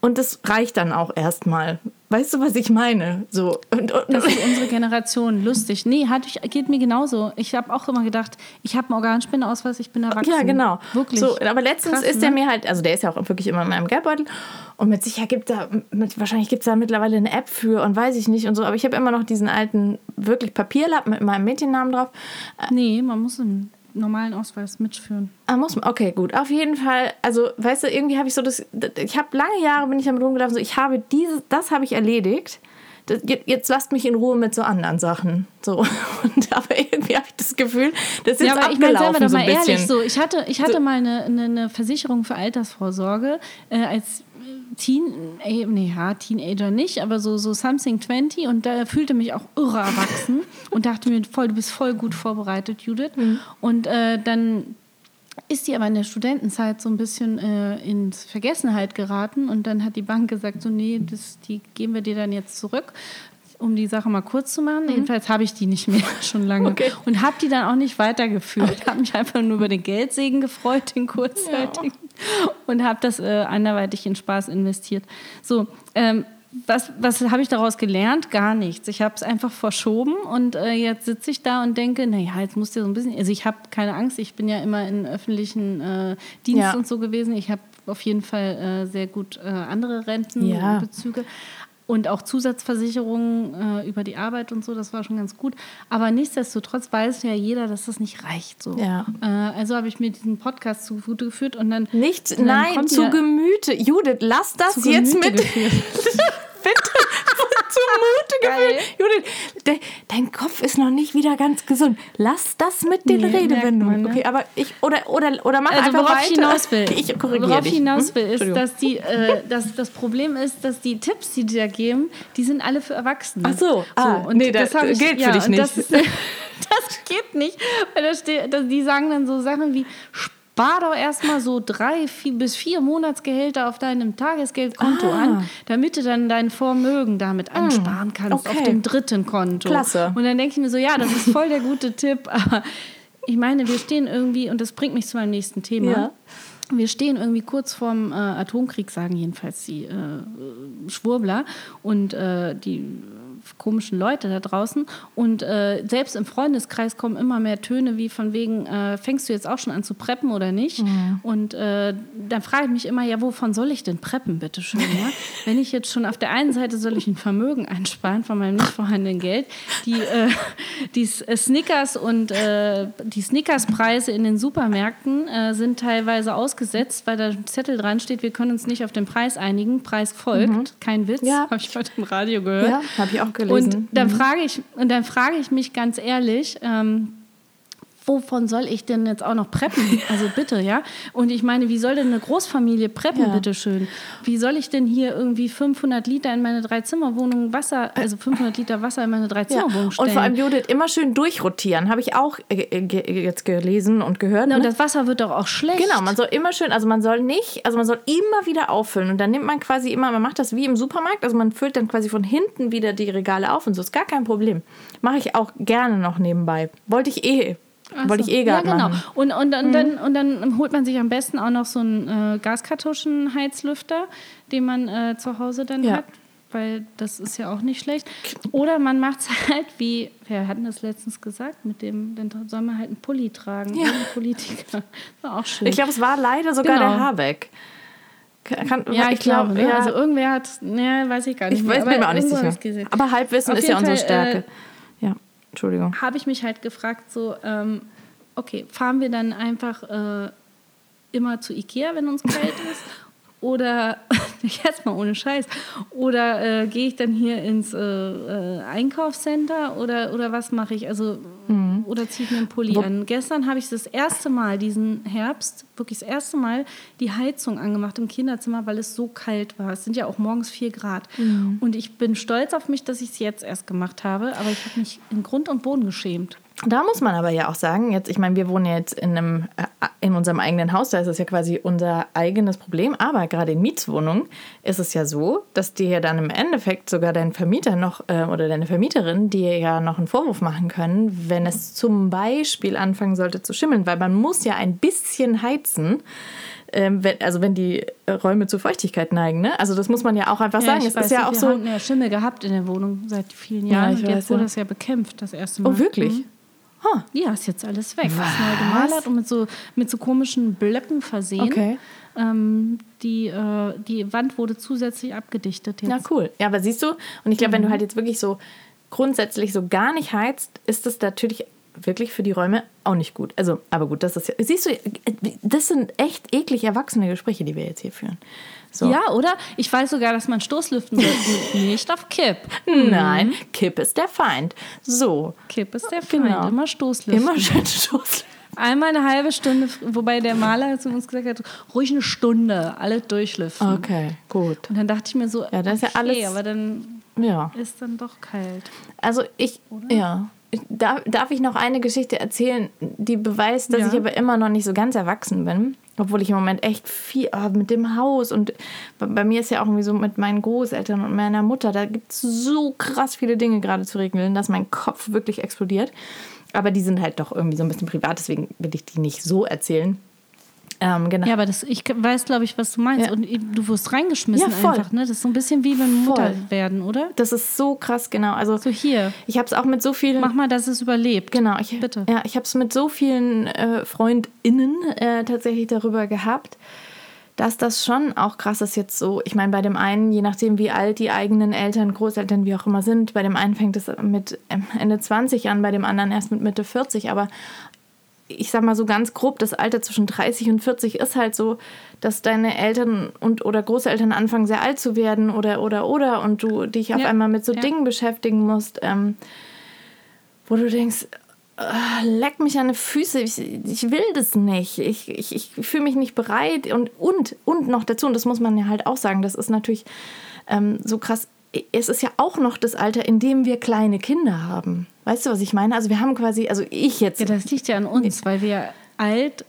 Und das reicht dann auch erstmal. Weißt du, was ich meine? So. Und, und, Das ist unsere Generation. Lustig. Nee, hat geht mir genauso. Ich habe auch immer gedacht, ich habe einen Organspendeausweis, ich bin erwachsen. Ja, genau. Wirklich. So, aber letztens Krass, ist der ne? mir halt, also der ist ja auch wirklich immer in meinem Geldbeutel. Und mit Sicherheit gibt da, mit, wahrscheinlich gibt es da mittlerweile eine App für und weiß ich nicht und so. Aber ich habe immer noch diesen alten, wirklich Papierlappen mit meinem Mädchennamen drauf. Nee, man muss einen normalen Ausweis mitführen. Ah, muss man. Okay, gut. Auf jeden Fall. Also, weißt du, irgendwie habe ich so das. Ich habe lange Jahre bin ich damit rumgelaufen. So, ich habe dieses, das habe ich erledigt. Das, jetzt, lasst mich in Ruhe mit so anderen Sachen. So. Und aber irgendwie habe ich das Gefühl, das ist Ja, jetzt aber ich meine, abgelaufen doch so mal ehrlich, so, ich hatte, ich hatte mal eine, eine, eine Versicherung für Altersvorsorge äh, als Teen, äh, nee, ja, Teenager nicht, aber so, so something 20 und da fühlte mich auch irre erwachsen und dachte mir, voll, du bist voll gut vorbereitet, Judith. Mhm. Und äh, dann ist die aber in der Studentenzeit so ein bisschen äh, in Vergessenheit geraten und dann hat die Bank gesagt, so nee, das, die geben wir dir dann jetzt zurück, um die Sache mal kurz zu machen. Jedenfalls habe ich die nicht mehr schon lange Mhm. Okay. und habe die dann auch nicht weitergeführt. Habe mich einfach nur über den Geldsegen gefreut, den kurzzeitigen und habe das äh, anderweitig in Spaß investiert. So, ähm, was, was habe ich daraus gelernt? Gar nichts. Ich habe es einfach verschoben und äh, jetzt sitze ich da und denke, naja, jetzt musst du so ein bisschen, also ich habe keine Angst, ich bin ja immer in öffentlichen äh, Dienst Ja. und so gewesen. Ich habe auf jeden Fall äh, sehr gut äh, andere Ja. Und auch Zusatzversicherungen äh, über die Arbeit und so, das war schon ganz gut. Aber nichtsdestotrotz weiß ja jeder, dass das nicht reicht. So. Ja. Äh, also habe ich mir diesen Podcast zu Gute geführt und dann. Nicht, und dann nein, zu Gemüte. Judith, lass das jetzt Gemüte mit. Bitte. Mute gefühlt. Judith, de, dein Kopf ist noch nicht wieder ganz gesund. Lass das mit den Nee, Redewendungen. ne? Okay, aber ich, oder, oder, oder mach Also einfach worauf weiter. ich hinaus will, Ich korrigiere worauf dich. ich hinaus Hm? will, ist, dass die, äh, dass das Problem ist, dass die Tipps, die die da geben, die sind alle für Erwachsene. Ach so, ah, und nee, das hab ich- gilt für ja, dich und nicht. Das, ist, das geht nicht, weil da steht, die sagen dann so Sachen wie Spar doch erstmal so drei vier, bis vier Monatsgehälter auf deinem Tagesgeldkonto Ah. an, damit du dann dein Vermögen damit ansparen kannst auf okay. dem dritten Konto. Klasse. Und dann denke ich mir so, ja, das ist voll der gute Tipp, aber ich meine, wir stehen irgendwie, und das bringt mich zu meinem nächsten Thema. Ja. Wir stehen irgendwie kurz vorm äh, Atomkrieg, sagen jedenfalls die äh, Schwurbler und äh, die komischen Leute da draußen. Und äh, selbst im Freundeskreis kommen immer mehr Töne wie von wegen, äh, fängst du jetzt auch schon an zu preppen oder nicht? Und äh, dann frage ich mich immer, ja, wovon soll ich denn preppen, bitteschön? Ja? Wenn ich jetzt schon auf der einen Seite soll ich ein Vermögen einsparen von meinem nicht vorhandenen Geld, die, äh, die äh, Snickers und äh, die Snickers-Preise in den Supermärkten sind teilweise ausgesetzt, weil da ein Zettel dran steht, wir können uns nicht auf den Preis einigen, Preis folgt. Kein Witz, Ja. habe ich heute im Radio gehört. Ja, habe ich auch gelesen. Und dann frage ich, und dann frage ich mich ganz ehrlich, ähm, wovon soll ich denn jetzt auch noch preppen? Also bitte, ja. Und ich meine, wie soll denn eine Großfamilie preppen, Ja. bitteschön? Wie soll ich denn hier irgendwie 500 Liter in meine Dreizimmerwohnung Wasser, also 500 Liter Wasser in meine ja. Dreizimmerwohnung stellen? Und vor allem, Judith, immer schön durchrotieren. Habe ich auch äh, äh, ge- jetzt gelesen und gehört. Na, und ne? das Wasser wird doch auch schlecht. Genau, man soll immer schön, also man soll nicht, also man soll immer wieder auffüllen und dann nimmt man quasi immer, man macht das wie im Supermarkt, also man füllt dann quasi von hinten wieder die Regale auf und so ist gar kein Problem. Mache ich auch gerne noch nebenbei. Wollte ich eh, Ach wollte so. ich eh gerade Ja, genau. machen. Und, und, und, dann, und dann holt man sich am besten auch noch so einen äh, Gaskartuschenheizlüfter, den man äh, zu Hause dann Ja. hat. Weil das ist ja auch nicht schlecht. Oder man macht es halt wie, wir hatten das letztens gesagt, mit dem, dann soll man halt einen Pulli tragen. Ja. Politiker. War auch schön. Ich glaube, es war leider sogar Genau. der Habeck. Kann, ja, ich, glaube. ne? ja, Also irgendwer hat, ne, weiß ich gar nicht. ich weiß, mir auch nicht sicher. Aber Halbwissen ist ja unsere Fall, Stärke. ja, Entschuldigung. habe ich mich halt gefragt, so, ähm, okay, fahren wir dann einfach äh, immer zu Ikea, wenn uns kalt ist? Oder, jetzt mal ohne Scheiß, oder äh, gehe ich dann hier ins äh, äh, Einkaufscenter oder, oder was mache ich? Also, oder ziehe ich mir einen Pulli an? Gestern habe ich das erste Mal diesen Herbst, wirklich das erste Mal, die Heizung angemacht im Kinderzimmer, weil es so kalt war. Es sind ja auch morgens vier Grad. Und ich bin stolz auf mich, dass ich es jetzt erst gemacht habe, aber ich habe mich in Grund und Boden geschämt. Da muss man aber ja auch sagen, jetzt, ich meine, wir wohnen ja jetzt in, einem, äh, in unserem eigenen Haus, da ist es ja quasi unser eigenes Problem. Aber gerade in Mietswohnungen ist es ja so, dass dir ja dann im Endeffekt sogar dein Vermieter noch äh, oder deine Vermieterin dir ja noch einen Vorwurf machen können, wenn es zum Beispiel anfangen sollte zu schimmeln, weil man muss ja ein bisschen heizen. Ähm, wenn, also wenn die Räume zu Feuchtigkeit neigen, ne? Also das muss man ja auch einfach sagen. ich Es weiß ist ja auch wir so. haben ja Schimmel gehabt in der Wohnung seit vielen Ja, Jahren ich und weiß, jetzt wurde ja. das ja bekämpft, das erste Mal. Oh, wirklich? Mhm. Ja, ist jetzt alles weg. Ist neu gemalert und mit so, mit so komischen Blöcken versehen. Okay. Ähm, die, äh, die Wand wurde zusätzlich abgedichtet jetzt. Ja, cool. Ja, aber siehst du, und ich glaube, wenn du halt jetzt wirklich so grundsätzlich so gar nicht heizt, ist es natürlich wirklich für die Räume auch nicht gut. Also, aber gut, das ist ja. Siehst du, das sind echt eklig erwachsene Gespräche, die wir jetzt hier führen. So. Ja, oder? Ich weiß sogar, dass man Stoßlüften nicht auf Kipp. Nein, Kipp ist der Feind. So. Kipp ist der Feind. Genau. Immer Stoßlüften. Immer schön Stoßlüften. Einmal eine halbe Stunde, wobei der Maler zu uns gesagt hat, ruhig eine Stunde, alle durchlüften. Okay, gut. Und dann dachte ich mir so, Ja, das ist ja okay, alles- aber dann Ja. ist dann doch kalt. Also ich, ja. Darf, darf ich noch eine Geschichte erzählen, die beweist, dass Ja. ich aber immer noch nicht so ganz erwachsen bin? Obwohl ich im Moment echt viel ah, mit dem Haus und bei, bei mir ist ja auch irgendwie so mit meinen Großeltern und meiner Mutter, da gibt es so krass viele Dinge gerade zu regeln, dass mein Kopf wirklich explodiert. Aber die sind halt doch irgendwie so ein bisschen privat, deswegen will ich die nicht so erzählen. Ähm, genau. Ja, aber das, ich weiß, glaube ich, was du meinst. Ja. Und du wirst reingeschmissen Ja, einfach. Ne? Das ist so ein bisschen wie wenn Mutter Voll. werden, oder? Das ist so krass, genau. Also So hier, ich habe es auch mit so vielen mach mal, dass es überlebt. Genau, ich, Bitte. Ja, ich habe es mit so vielen äh, FreundInnen äh, tatsächlich darüber gehabt, dass das schon auch krass ist jetzt so. Ich meine, bei dem einen, je nachdem, wie alt die eigenen Eltern, Großeltern, wie auch immer sind, bei dem einen fängt es mit ähm, Ende 20 an, bei dem anderen erst mit Mitte 40. Aber ich sag mal so ganz grob, das Alter zwischen 30 und 40 ist halt so, dass deine Eltern und oder Großeltern anfangen sehr alt zu werden oder oder oder und du dich auf Ja, einmal mit so ja. Dingen beschäftigen musst, ähm, wo du denkst, "Ah, leck mich an die Füße, ich, ich will das nicht, ich, ich, ich fühle mich nicht bereit. Und, und, und noch dazu, und das muss man ja halt auch sagen, das ist natürlich ähm, so krass, es ist ja auch noch das Alter, in dem wir kleine Kinder haben. Weißt du, was ich meine? Also wir haben quasi, also ich jetzt, Ja, das liegt ja an uns, weil wir alt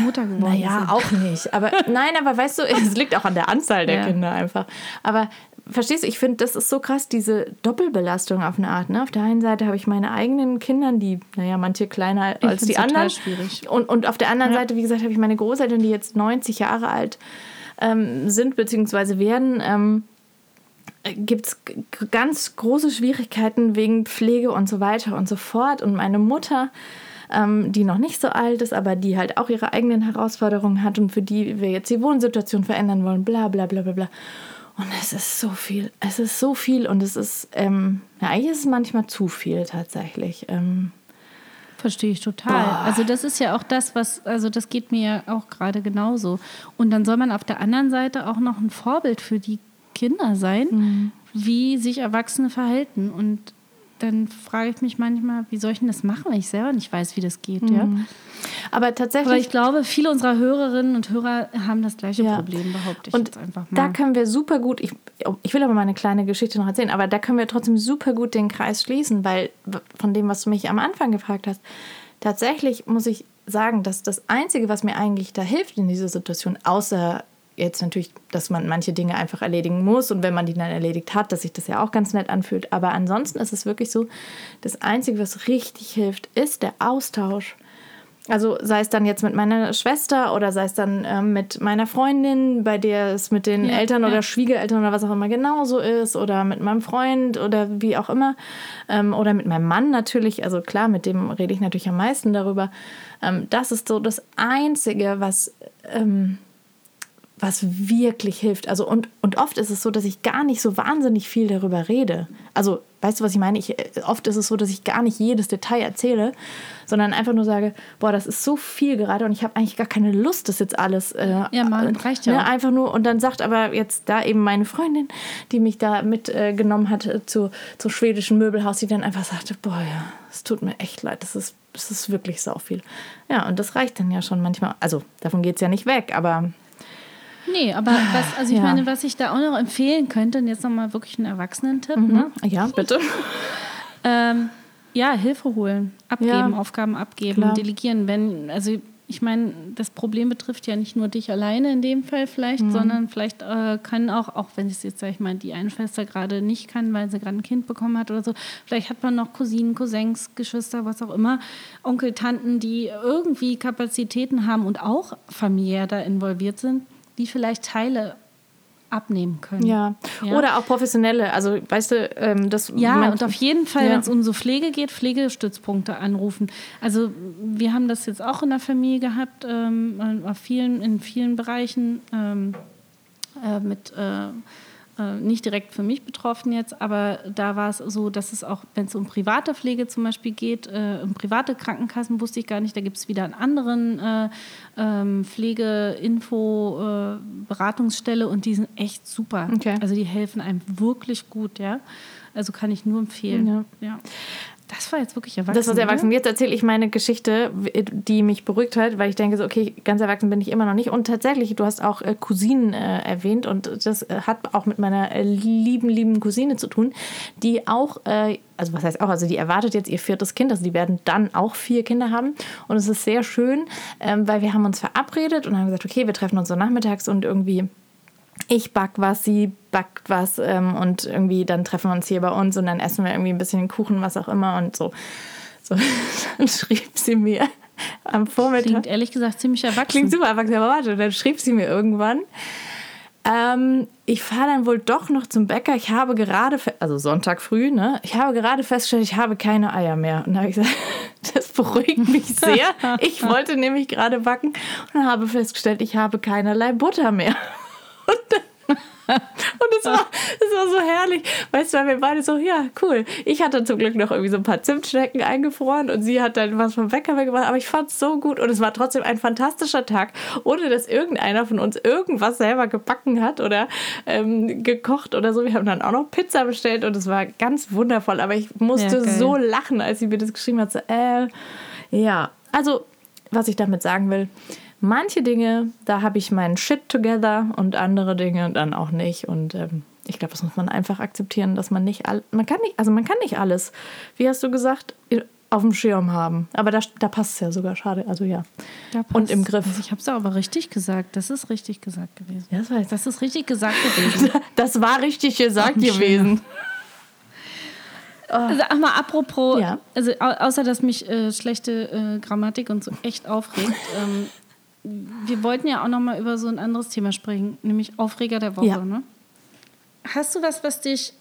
Mutter geworden naja, sind. auch nicht. Aber nein, aber weißt du, es liegt auch an der Anzahl der Ja. Kinder einfach. Aber verstehst du, ich finde, das ist so krass, diese Doppelbelastung auf eine Art. Ne? Auf der einen Seite habe ich meine eigenen Kinder, die, naja, manche kleiner als find's die total anderen. schwierig. Und, und auf der anderen Ja. Seite, wie gesagt, habe ich meine Großeltern, die jetzt 90 Jahre alt ähm, sind, beziehungsweise werden. Ähm, gibt es ganz große Schwierigkeiten wegen Pflege und so weiter und so fort. Und meine Mutter, ähm, die noch nicht so alt ist, aber die halt auch ihre eigenen Herausforderungen hat und für die wir jetzt die Wohnsituation verändern wollen, bla bla bla bla bla. Und es ist so viel, es ist so viel und es ist, ähm, ja, eigentlich ist es manchmal zu viel tatsächlich. Ähm, Verstehe ich total. Also das ist ja auch das, was, also das geht mir ja auch gerade genauso. Und dann soll man auf der anderen Seite auch noch ein Vorbild für die Kinder sein, Mhm. wie sich Erwachsene verhalten. Und dann frage ich mich manchmal, wie soll ich denn das machen, wenn ich selber nicht weiß, wie das geht, ja? aber tatsächlich. Aber ich glaube, viele unserer Hörerinnen und Hörer haben das gleiche Ja. Problem, behaupte ich und jetzt einfach mal. da können wir super gut, ich, ich will aber mal eine kleine Geschichte noch erzählen, aber da können wir trotzdem super gut den Kreis schließen, weil von dem, was du mich am Anfang gefragt hast, tatsächlich muss ich sagen, dass das Einzige, was mir eigentlich da hilft in dieser Situation, außer jetzt natürlich, dass man manche Dinge einfach erledigen muss und wenn man die dann erledigt hat, dass sich das ja auch ganz nett anfühlt. Aber ansonsten ist es wirklich so, das Einzige, was richtig hilft, ist der Austausch. Also sei es dann jetzt mit meiner Schwester oder sei es dann ähm, mit meiner Freundin, bei der es mit den Ja, Eltern oder ja. Schwiegereltern oder was auch immer genauso ist oder mit meinem Freund oder wie auch immer ähm, oder mit meinem Mann natürlich. Also klar, mit dem rede ich natürlich am meisten darüber. Ähm, das ist so das Einzige, was ähm, was wirklich hilft. Also und, und oft ist es so, dass ich gar nicht so wahnsinnig viel darüber rede. Also, weißt du, was ich meine? Ich, äh, oft ist es so, dass ich gar nicht jedes Detail erzähle, sondern einfach nur sage, boah, das ist so viel gerade und ich habe eigentlich gar keine Lust, das jetzt alles. Äh, Ja, mal, äh, reicht ja Ne, einfach nur, und dann sagt aber jetzt da eben meine Freundin, die mich da mitgenommen äh, hat äh, zu, zum schwedischen Möbelhaus, die dann einfach sagte, boah, ja, es tut mir echt leid, das ist, das ist wirklich sau viel. Ja, und das reicht dann ja schon manchmal. Also, davon geht es ja nicht weg, aber Nee, aber was, also ich Ja. meine, was ich da auch noch empfehlen könnte, und jetzt nochmal wirklich einen Erwachsenentipp, Mhm. ne? ja, bitte. Ähm, ja, Hilfe holen, abgeben, Ja. Aufgaben abgeben, Klar. delegieren. Wenn, also ich meine, das Problem betrifft ja nicht nur dich alleine in dem Fall vielleicht, Mhm. sondern vielleicht äh, kann auch, auch wenn es jetzt, sag ich mal, die eine Schwester gerade nicht kann, weil sie gerade ein Kind bekommen hat oder so, vielleicht hat man noch Cousinen, Cousins, Geschwister, was auch immer, Onkel, Tanten, die irgendwie Kapazitäten haben und auch familiär da involviert sind, die vielleicht Teile abnehmen können. Ja. Ja. Oder auch professionelle. Also, weißt du, ähm, das. Ja, man- und auf jeden Fall, Ja. wenn es um so Pflege geht, Pflegestützpunkte anrufen. Also wir haben das jetzt auch in der Familie gehabt, ähm, auf vielen, in vielen Bereichen ähm, äh, mit äh, äh, nicht direkt für mich betroffen jetzt, aber da war es so, dass es auch, wenn es um private Pflege zum Beispiel geht, äh, um private Krankenkassen wusste ich gar nicht, da gibt es wieder einen anderen äh, ähm, Pflegeinfo, äh, und die sind echt super. Okay. Also die helfen einem wirklich gut, ja. Also kann ich nur empfehlen. Ja. Ja. Das war jetzt wirklich erwachsen. Das war sehr erwachsen. Jetzt erzähle ich meine Geschichte, die mich beruhigt hat, weil ich denke so, okay, ganz erwachsen bin ich immer noch nicht. Und tatsächlich, du hast auch äh, Cousinen äh, erwähnt und das äh, hat auch mit meiner äh, lieben, lieben Cousine zu tun, die auch, äh, also was heißt auch, also die erwartet jetzt ihr viertes Kind, also die werden dann auch vier Kinder haben. Und es ist sehr schön, ähm, weil wir haben uns verabredet und haben gesagt, okay, wir treffen uns so nachmittags und irgendwie ich back was, sie backt was ähm, und irgendwie dann treffen wir uns hier bei uns und dann essen wir irgendwie ein bisschen Kuchen, was auch immer und so. so. Dann schrieb sie mir am Vormittag. Klingt ehrlich gesagt ziemlich erwachsen. Klingt super erwachsen, aber warte, dann schrieb sie mir irgendwann. Ähm, ich fahre dann wohl doch noch zum Bäcker. Ich habe gerade, also Sonntag früh, ne? Ich habe gerade festgestellt, ich habe keine Eier mehr. Und da habe ich gesagt, das beruhigt mich sehr. Ich wollte nämlich gerade backen und habe festgestellt, ich habe keinerlei Butter mehr. Und und es war, es war so herrlich. Weißt du, weil wir beide so, ja, cool. Ich hatte zum Glück noch irgendwie so ein paar Zimtschnecken eingefroren und sie hat dann was vom Bäcker mitgebracht. Aber ich fand es so gut und es war trotzdem ein fantastischer Tag, ohne dass irgendeiner von uns irgendwas selber gebacken hat oder ähm, gekocht oder so. Wir haben dann auch noch Pizza bestellt und es war ganz wundervoll. Aber ich musste Ja, so lachen, als sie mir das geschrieben hat. So, äh, ja, also, was ich damit sagen will, manche Dinge, da habe ich meinen Shit together und andere Dinge dann auch nicht. Und ähm, ich glaube, das muss man einfach akzeptieren, dass man nicht all, man kann nicht, also man kann nicht alles, wie hast du gesagt, auf dem Schirm haben. Aber da, da passt es ja sogar, schade. Also ja. Und im Griff. Also ich habe es aber richtig gesagt. Das ist richtig gesagt gewesen. Ja, das ich. Das ist richtig gesagt gewesen. Das war richtig gesagt gewesen. Also, ach mal, apropos, Ja. also au außer dass mich äh, schlechte äh, Grammatik und so echt aufregt, ähm, wir wollten ja auch noch mal über so ein anderes Thema sprechen, nämlich Aufreger der Woche. Ja. Ne? Hast du was, was dich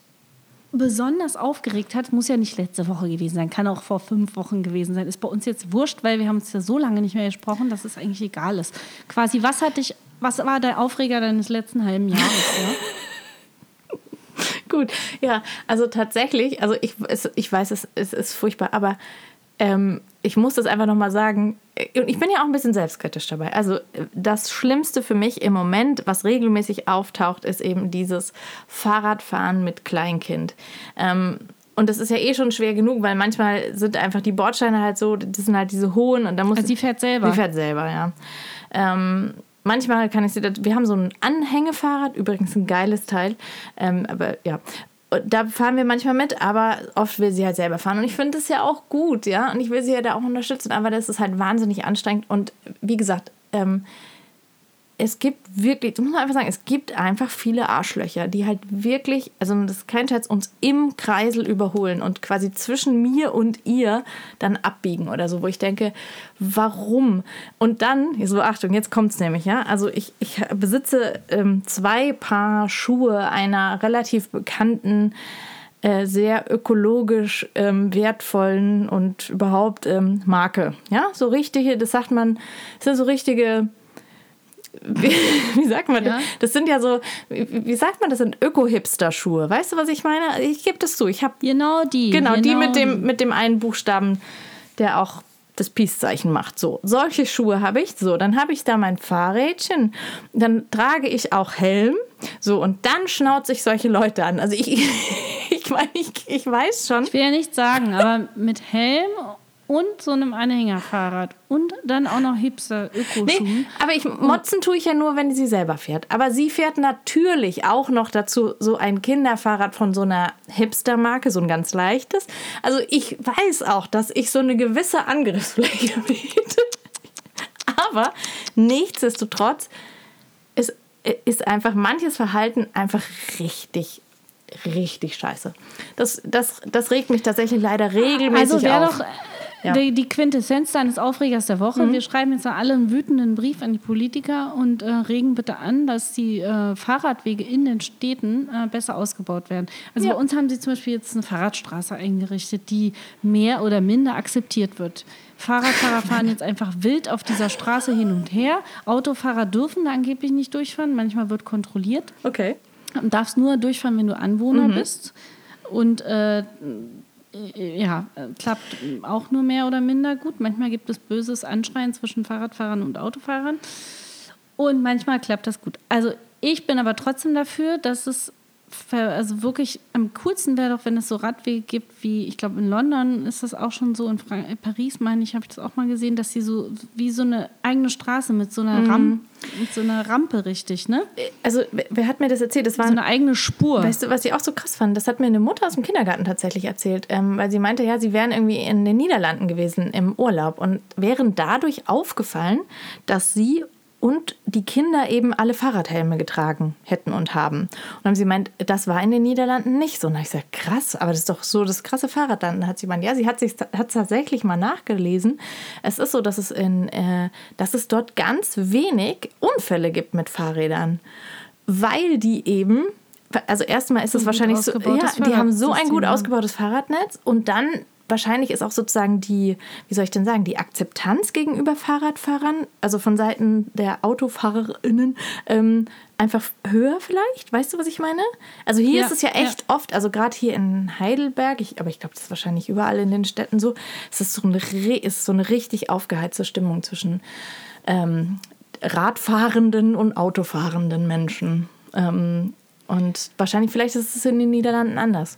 besonders aufgeregt hat? Muss ja nicht letzte Woche gewesen sein, kann auch vor fünf Wochen gewesen sein. Ist bei uns jetzt wurscht, weil wir haben uns ja so lange nicht mehr gesprochen, dass es eigentlich egal ist. Quasi, was hat dich, was war der Aufreger deines letzten halben Jahres? Ja? Gut, ja, also tatsächlich, also ich, es, ich weiß, es, es ist furchtbar, aber ähm, ich muss das einfach nochmal sagen. Und ich bin ja auch ein bisschen selbstkritisch dabei. Also das Schlimmste für mich im Moment, was regelmäßig auftaucht, ist eben dieses Fahrradfahren mit Kleinkind. Ähm, und das ist ja eh schon schwer genug, weil manchmal sind einfach die Bordsteine halt so, das sind halt diese hohen und da muss Also sie fährt selber. Sie fährt selber, ja. Ähm, manchmal kann ich sie, wir haben so ein Anhängefahrrad, übrigens ein geiles Teil, ähm, aber ja. Da fahren wir manchmal mit, aber oft will sie halt selber fahren. Und ich finde das ja auch gut, ja. Und ich will sie ja da auch unterstützen, aber das ist halt wahnsinnig anstrengend. Und wie gesagt, ähm, es gibt wirklich, das muss man einfach sagen, es gibt einfach viele Arschlöcher, die halt wirklich, also das ist kein Scherz, uns im Kreisel überholen und quasi zwischen mir und ihr dann abbiegen oder so, wo ich denke, warum? Und dann, so Achtung, jetzt kommt's nämlich, ja, also ich, ich besitze ähm, zwei Paar Schuhe einer relativ bekannten, äh, sehr ökologisch ähm, wertvollen und überhaupt ähm, Marke, ja, so richtige, das sagt man, das sind so richtige wie, wie sagt man Ja. das? Das sind ja so, wie, sagt man das sind Öko-Hipster-Schuhe. Weißt du, was ich meine? Ich gebe das zu. Ich habe Genau die. genau, die mit dem, mit dem einen Buchstaben, der auch das Peace-Zeichen macht. So, solche Schuhe habe ich. So, dann habe ich da mein Fahrrädchen. Dann trage ich auch Helm. So, und dann schnauze ich solche Leute an. Also ich, ich meine, ich, ich weiß schon. Ich will ja nichts sagen, aber mit Helm und so einem Anhängerfahrrad und dann auch noch hipster Ökoschuhen. Nee, aber ich motzen tue ich ja nur, wenn sie selber fährt. Aber sie fährt natürlich auch noch dazu so ein Kinderfahrrad von so einer Hipster-Marke, so ein ganz leichtes. Also ich weiß auch, dass ich so eine gewisse Angriffsfläche biete. Aber nichtsdestotrotz ist, ist einfach manches Verhalten einfach richtig, richtig scheiße. Das, das, das regt mich tatsächlich leider regelmäßig Also wäre auf. doch Ja. die, die Quintessenz deines Aufregers der Woche. Wir schreiben jetzt alle einen wütenden Brief an die Politiker und äh, regen bitte an, dass die äh, Fahrradwege in den Städten äh, besser ausgebaut werden. Also Ja. bei uns haben sie zum Beispiel jetzt eine Fahrradstraße eingerichtet, die mehr oder minder akzeptiert wird. Fahrradfahrer fahren jetzt einfach wild auf dieser Straße hin und her. Autofahrer dürfen da angeblich nicht durchfahren. Manchmal wird kontrolliert. Okay. Du darfst nur durchfahren, wenn du Anwohner bist. Und äh, ja, äh, klappt auch nur mehr oder minder gut. Manchmal gibt es böses Anschreien zwischen Fahrradfahrern und Autofahrern. Und manchmal klappt das gut. Also ich bin aber trotzdem dafür, dass es also wirklich am coolsten wäre doch, wenn es so Radwege gibt, wie ich glaube in London ist das auch schon so, in Frank Paris meine ich, habe ich das auch mal gesehen, dass sie so wie so eine eigene Straße mit so einer, Ram mit so einer Rampe richtig, ne? Also, wer- wer hat mir das erzählt? Das war So eine eigene Spur. Weißt du, was ich auch so krass fand? Das hat mir eine Mutter aus dem Kindergarten tatsächlich erzählt, ähm, weil sie meinte, ja, sie wären irgendwie in den Niederlanden gewesen im Urlaub und wären dadurch aufgefallen, dass sie und die Kinder eben alle Fahrradhelme getragen hätten und haben. Und dann haben sie meint, das war in den Niederlanden nicht so. Und dann habe ich gesagt, krass, aber das ist doch so das krasse Fahrradland. Dann hat sie gemeint, ja, sie hat sich hat tatsächlich mal nachgelesen. Es ist so, dass es in, äh, dass es dort ganz wenig Unfälle gibt mit Fahrrädern, weil die eben also erstmal ist es wahrscheinlich so, ja, die haben so ein gut ausgebautes Fahrradnetz und dann wahrscheinlich ist auch sozusagen die, wie soll ich denn sagen, die Akzeptanz gegenüber Fahrradfahrern, also von Seiten der AutofahrerInnen, ähm, einfach höher vielleicht. Weißt du, was ich meine? Also hier Ja, ist es ja echt oft, also gerade hier in Heidelberg, ich, aber ich glaube, das ist wahrscheinlich überall in den Städten so, es ist so eine, ist so eine richtig aufgeheizte Stimmung zwischen ähm, radfahrenden und autofahrenden Menschen. Ähm, und wahrscheinlich, vielleicht ist es in den Niederlanden anders.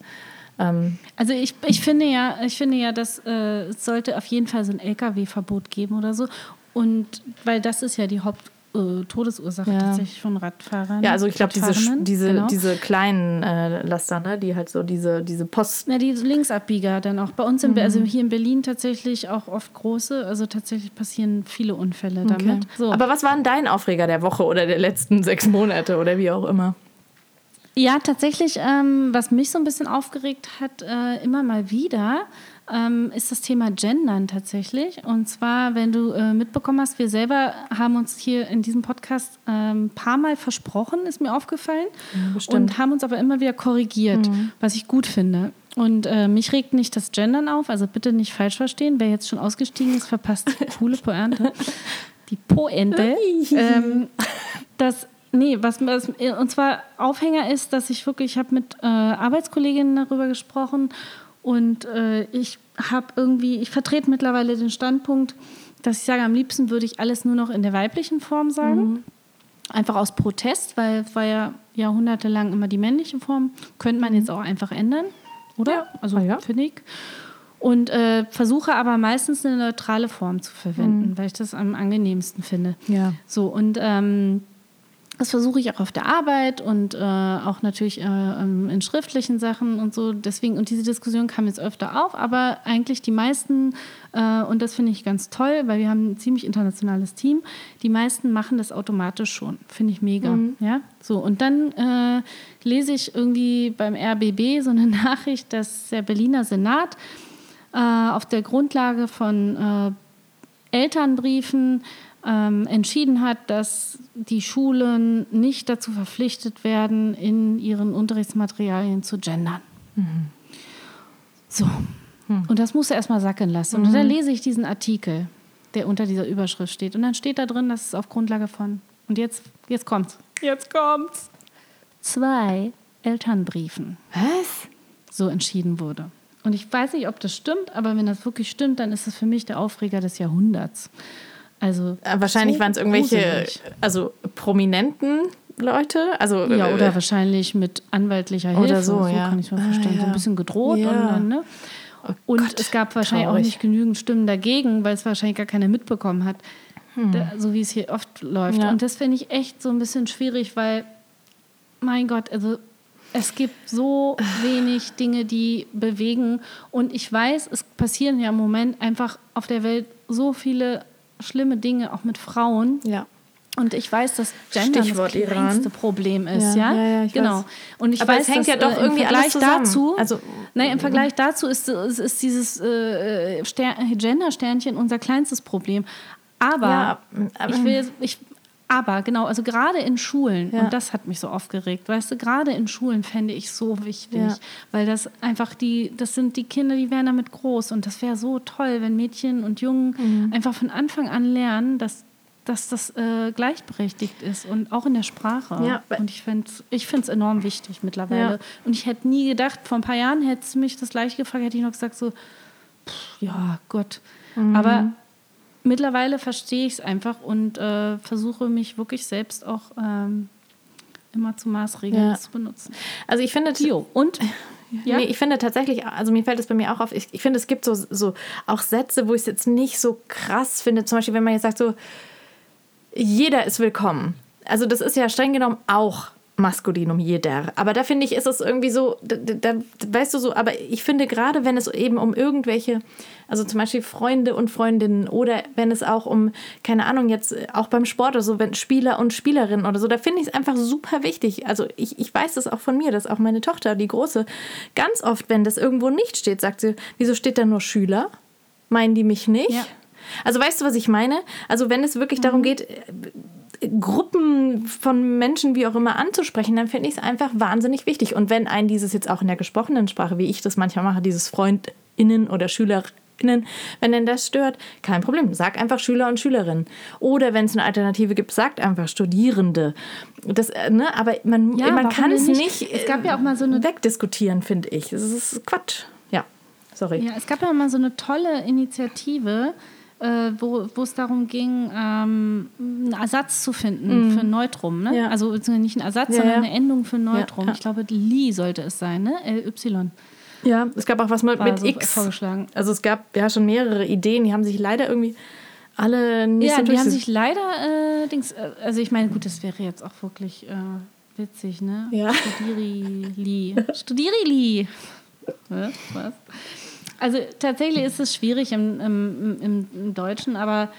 Ähm, Also ich, ich finde ja, ich finde ja, dass äh, es sollte auf jeden Fall so ein LKW-Verbot geben oder so. Und weil das ist ja die Haupt äh, Todesursache Ja. tatsächlich von Radfahrern. ja, also ich glaube, diese, diese, genau. diese kleinen äh, Laster, ne, die halt so diese, diese Post. Na, die Linksabbieger dann auch. Bei uns, in, Be- Mhm. also hier in Berlin tatsächlich auch oft große. Also tatsächlich passieren viele Unfälle damit. So. Aber was war denn dein Aufreger der Woche oder der letzten sechs Monate oder wie auch immer? Ja, tatsächlich, ähm, was mich so ein bisschen aufgeregt hat, äh, immer mal wieder, ähm, ist das Thema Gendern tatsächlich. Und zwar, wenn du äh, mitbekommen hast, wir selber haben uns hier in diesem Podcast ein ähm, paar Mal versprochen, ist mir aufgefallen. und haben uns aber immer wieder korrigiert, was ich gut finde. Und äh, mich regt nicht das Gendern auf, also bitte nicht falsch verstehen. Wer jetzt schon ausgestiegen ist, verpasst die coole Pointe. Die Poente. ähm, das, nee, was, was und zwar Aufhänger ist, dass ich wirklich, ich habe mit äh, Arbeitskolleginnen darüber gesprochen und äh, ich habe irgendwie, ich vertrete mittlerweile den Standpunkt, dass ich sage, am liebsten würde ich alles nur noch in der weiblichen Form sagen. Einfach aus Protest, weil es war ja jahrhundertelang immer die männliche Form. Könnte man jetzt auch einfach ändern, oder? Also Ah, ja. finde ich. Und äh, versuche aber meistens eine neutrale Form zu verwenden, weil ich das am angenehmsten finde. Ja. So, und ähm, das versuche ich auch auf der Arbeit und äh, auch natürlich äh, ähm, in schriftlichen Sachen und so. Deswegen, und diese Diskussion kam jetzt öfter auf, aber eigentlich die meisten, äh, und das finde ich ganz toll, weil wir haben ein ziemlich internationales Team, die meisten machen das automatisch schon. Finde ich mega. Ja? So, und dann äh, lese ich irgendwie beim RBB so eine Nachricht, dass der Berliner Senat äh, auf der Grundlage von äh, Elternbriefen ähm, entschieden hat, dass die Schulen nicht dazu verpflichtet werden, in ihren Unterrichtsmaterialien zu gendern. So. Und das musst du erstmal sacken lassen. Und dann lese ich diesen Artikel, der unter dieser Überschrift steht. Und dann steht da drin, dass es auf Grundlage von. Und jetzt, jetzt kommt's. Jetzt kommt's. Zwei Elternbriefen Was? so entschieden wurde. Und ich weiß nicht, ob das stimmt, aber wenn das wirklich stimmt, dann ist es für mich der Aufreger des Jahrhunderts. Also Äh, Wahrscheinlich so waren es irgendwelche, gruselig. also prominenten Leute. Also, Ja, äh, oder wahrscheinlich mit anwaltlicher Oder Hilfe. so, ja. kann ich mir Ah, vorstellen. So ja. ein bisschen gedroht. Ja. Und, dann, ne? Oh und Gott, es gab wahrscheinlich traurig. auch nicht genügend Stimmen dagegen, weil es wahrscheinlich gar keiner mitbekommen hat. Da, so wie es hier oft läuft. Hm. Ja. Und das finde ich echt so ein bisschen schwierig, weil, mein Gott, also es gibt so wenig Dinge, die bewegen. Und ich weiß, es passieren ja im Moment einfach auf der Welt so viele schlimme Dinge, auch mit Frauen. Ja. Und ich weiß, dass Gender Stichwort das kleinste Iran. Problem ist, Ja, ja? ja, ja, ich genau. weiß. Und ich Aber weiß, es hängt dass, ja doch äh, irgendwie im alles Vergleich zusammen. dazu, Also- nein, im Vergleich dazu ist, ist, ist dieses äh, Ster Gender-Sternchen unser kleinstes Problem. Aber, Ja, aber- ich will, ich, aber genau, also gerade in Schulen Ja. und das hat mich so aufgeregt, weißt du, gerade in Schulen fände ich so wichtig, Ja. weil das einfach die, das sind die Kinder, die werden damit groß und das wäre so toll, wenn Mädchen und Jungen Mhm. einfach von Anfang an lernen, dass dass das äh, gleichberechtigt ist und auch in der Sprache. Ja, und ich finde es ich find's enorm wichtig mittlerweile. Ja. Und ich hätte nie gedacht, vor ein paar Jahren hättest du mich das gleiche gefragt, hätte ich noch gesagt, so, pff, ja, Gott. Mhm. Aber mittlerweile verstehe ich es einfach und äh, versuche mich wirklich selbst auch ähm, immer zu Maßregeln Ja. zu benutzen. Also ich finde, Jo, und? Ja? Nee, ich finde tatsächlich, also mir fällt es bei mir auch auf, ich, ich finde, es gibt so, so auch Sätze, wo ich es jetzt nicht so krass finde. Zum Beispiel, wenn man jetzt sagt, so, jeder ist willkommen. Also das ist ja streng genommen auch Maskulinum jeder. Aber da finde ich, ist es irgendwie so, da, da, weißt du so, aber ich finde gerade, wenn es eben um irgendwelche, also zum Beispiel Freunde und Freundinnen oder wenn es auch um, keine Ahnung, jetzt auch beim Sport oder so, wenn Spieler und Spielerinnen oder so, da finde ich es einfach super wichtig. Also ich, ich weiß das auch von mir, dass auch meine Tochter, die Große, ganz oft, wenn das irgendwo nicht steht, sagt sie, wieso steht da nur Schüler? Meinen die mich nicht? Ja. Also weißt du, was ich meine? Also wenn es wirklich darum geht, Gruppen von Menschen, wie auch immer, anzusprechen, dann finde ich es einfach wahnsinnig wichtig. Und wenn ein dieses jetzt auch in der gesprochenen Sprache, wie ich das manchmal mache, dieses FreundInnen oder SchülerInnen, wenn denn das stört, kein Problem. Sag einfach Schüler und Schülerinnen. Oder wenn es eine Alternative gibt, sagt einfach Studierende. Das, äh, ne? Aber man, Ja, man kann es nicht? nicht, Es gab ja auch mal so eine- äh, wegdiskutieren, finde ich. Das ist Quatsch. Ja, sorry. Ja, es gab ja mal so eine tolle Initiative, äh, wo, es darum ging, ähm, einen Ersatz zu finden für ein Neutrum. Ne? Mhm. Ja. Also beziehungsweise nicht ein Ersatz, Ja, sondern eine Endung für Neutrum. Ich glaube, Li sollte es sein, ne? LY. Ja, es gab auch was mit, mit so X. vorgeschlagen. Also es gab ja schon mehrere Ideen, die haben sich leider irgendwie alle nicht Ja, so die haben sich leider, äh, Dings, äh, also ich meine, gut, das wäre jetzt auch wirklich äh, witzig, ne? Ja. Studiri-Li. Studiri-Li. Was? Also tatsächlich ist es schwierig im, im, im, im Deutschen, aber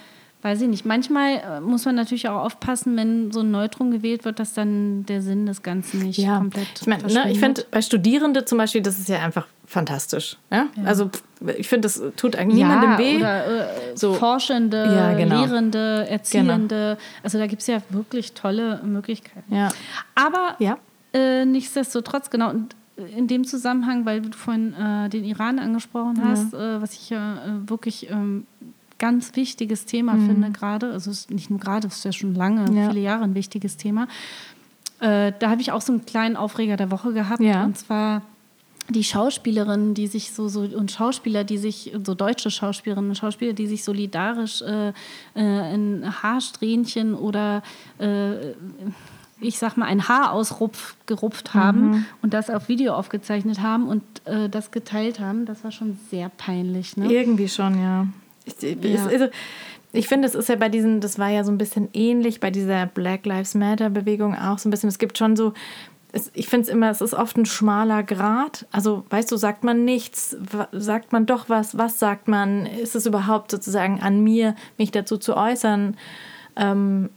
weiß ich nicht. Manchmal äh, muss man natürlich auch aufpassen, wenn so ein Neutrum gewählt wird, dass dann der Sinn des Ganzen nicht ja, komplett ich meine, ne, ich finde bei Studierende zum Beispiel, das ist ja einfach fantastisch. Ja? Also pff, ich finde, das tut eigentlich niemandem weh. Oder äh, So. Forschende, Ja, genau. Lehrende, Erziehende. Also da gibt es ja wirklich tolle Möglichkeiten. Ja. Aber Ja. äh, nichtsdestotrotz, genau, und in dem Zusammenhang, weil du vorhin äh, den Iran angesprochen hast, äh, was ich ja äh, wirklich ähm, ganz wichtiges Thema finde gerade, also es ist nicht nur gerade, es ist ja schon lange, Mhm. Ja. viele Jahre ein wichtiges Thema. Äh, da habe ich auch so einen kleinen Aufreger der Woche gehabt. Ja. Und zwar die Schauspielerinnen, die sich so, so und Schauspieler, die sich, so deutsche Schauspielerinnen und Schauspieler, die sich solidarisch äh, äh, ein Haarsträhnchen oder äh, ich sag mal, ein Haarausrupf gerupft haben und das auf Video aufgezeichnet haben und äh, das geteilt haben, das war schon sehr peinlich. Ne? Irgendwie schon, ja. Ich, ich, Ja. Also, ich finde, es ist ja bei diesen, das war ja so ein bisschen ähnlich bei dieser Black Lives Matter Bewegung auch so ein bisschen. Es gibt schon so, es, ich finde es immer, es ist oft ein schmaler Grad. Also, weißt du, sagt man nichts, sagt man doch was, was sagt man? Ist es überhaupt sozusagen an mir, mich dazu zu äußern? Ähm,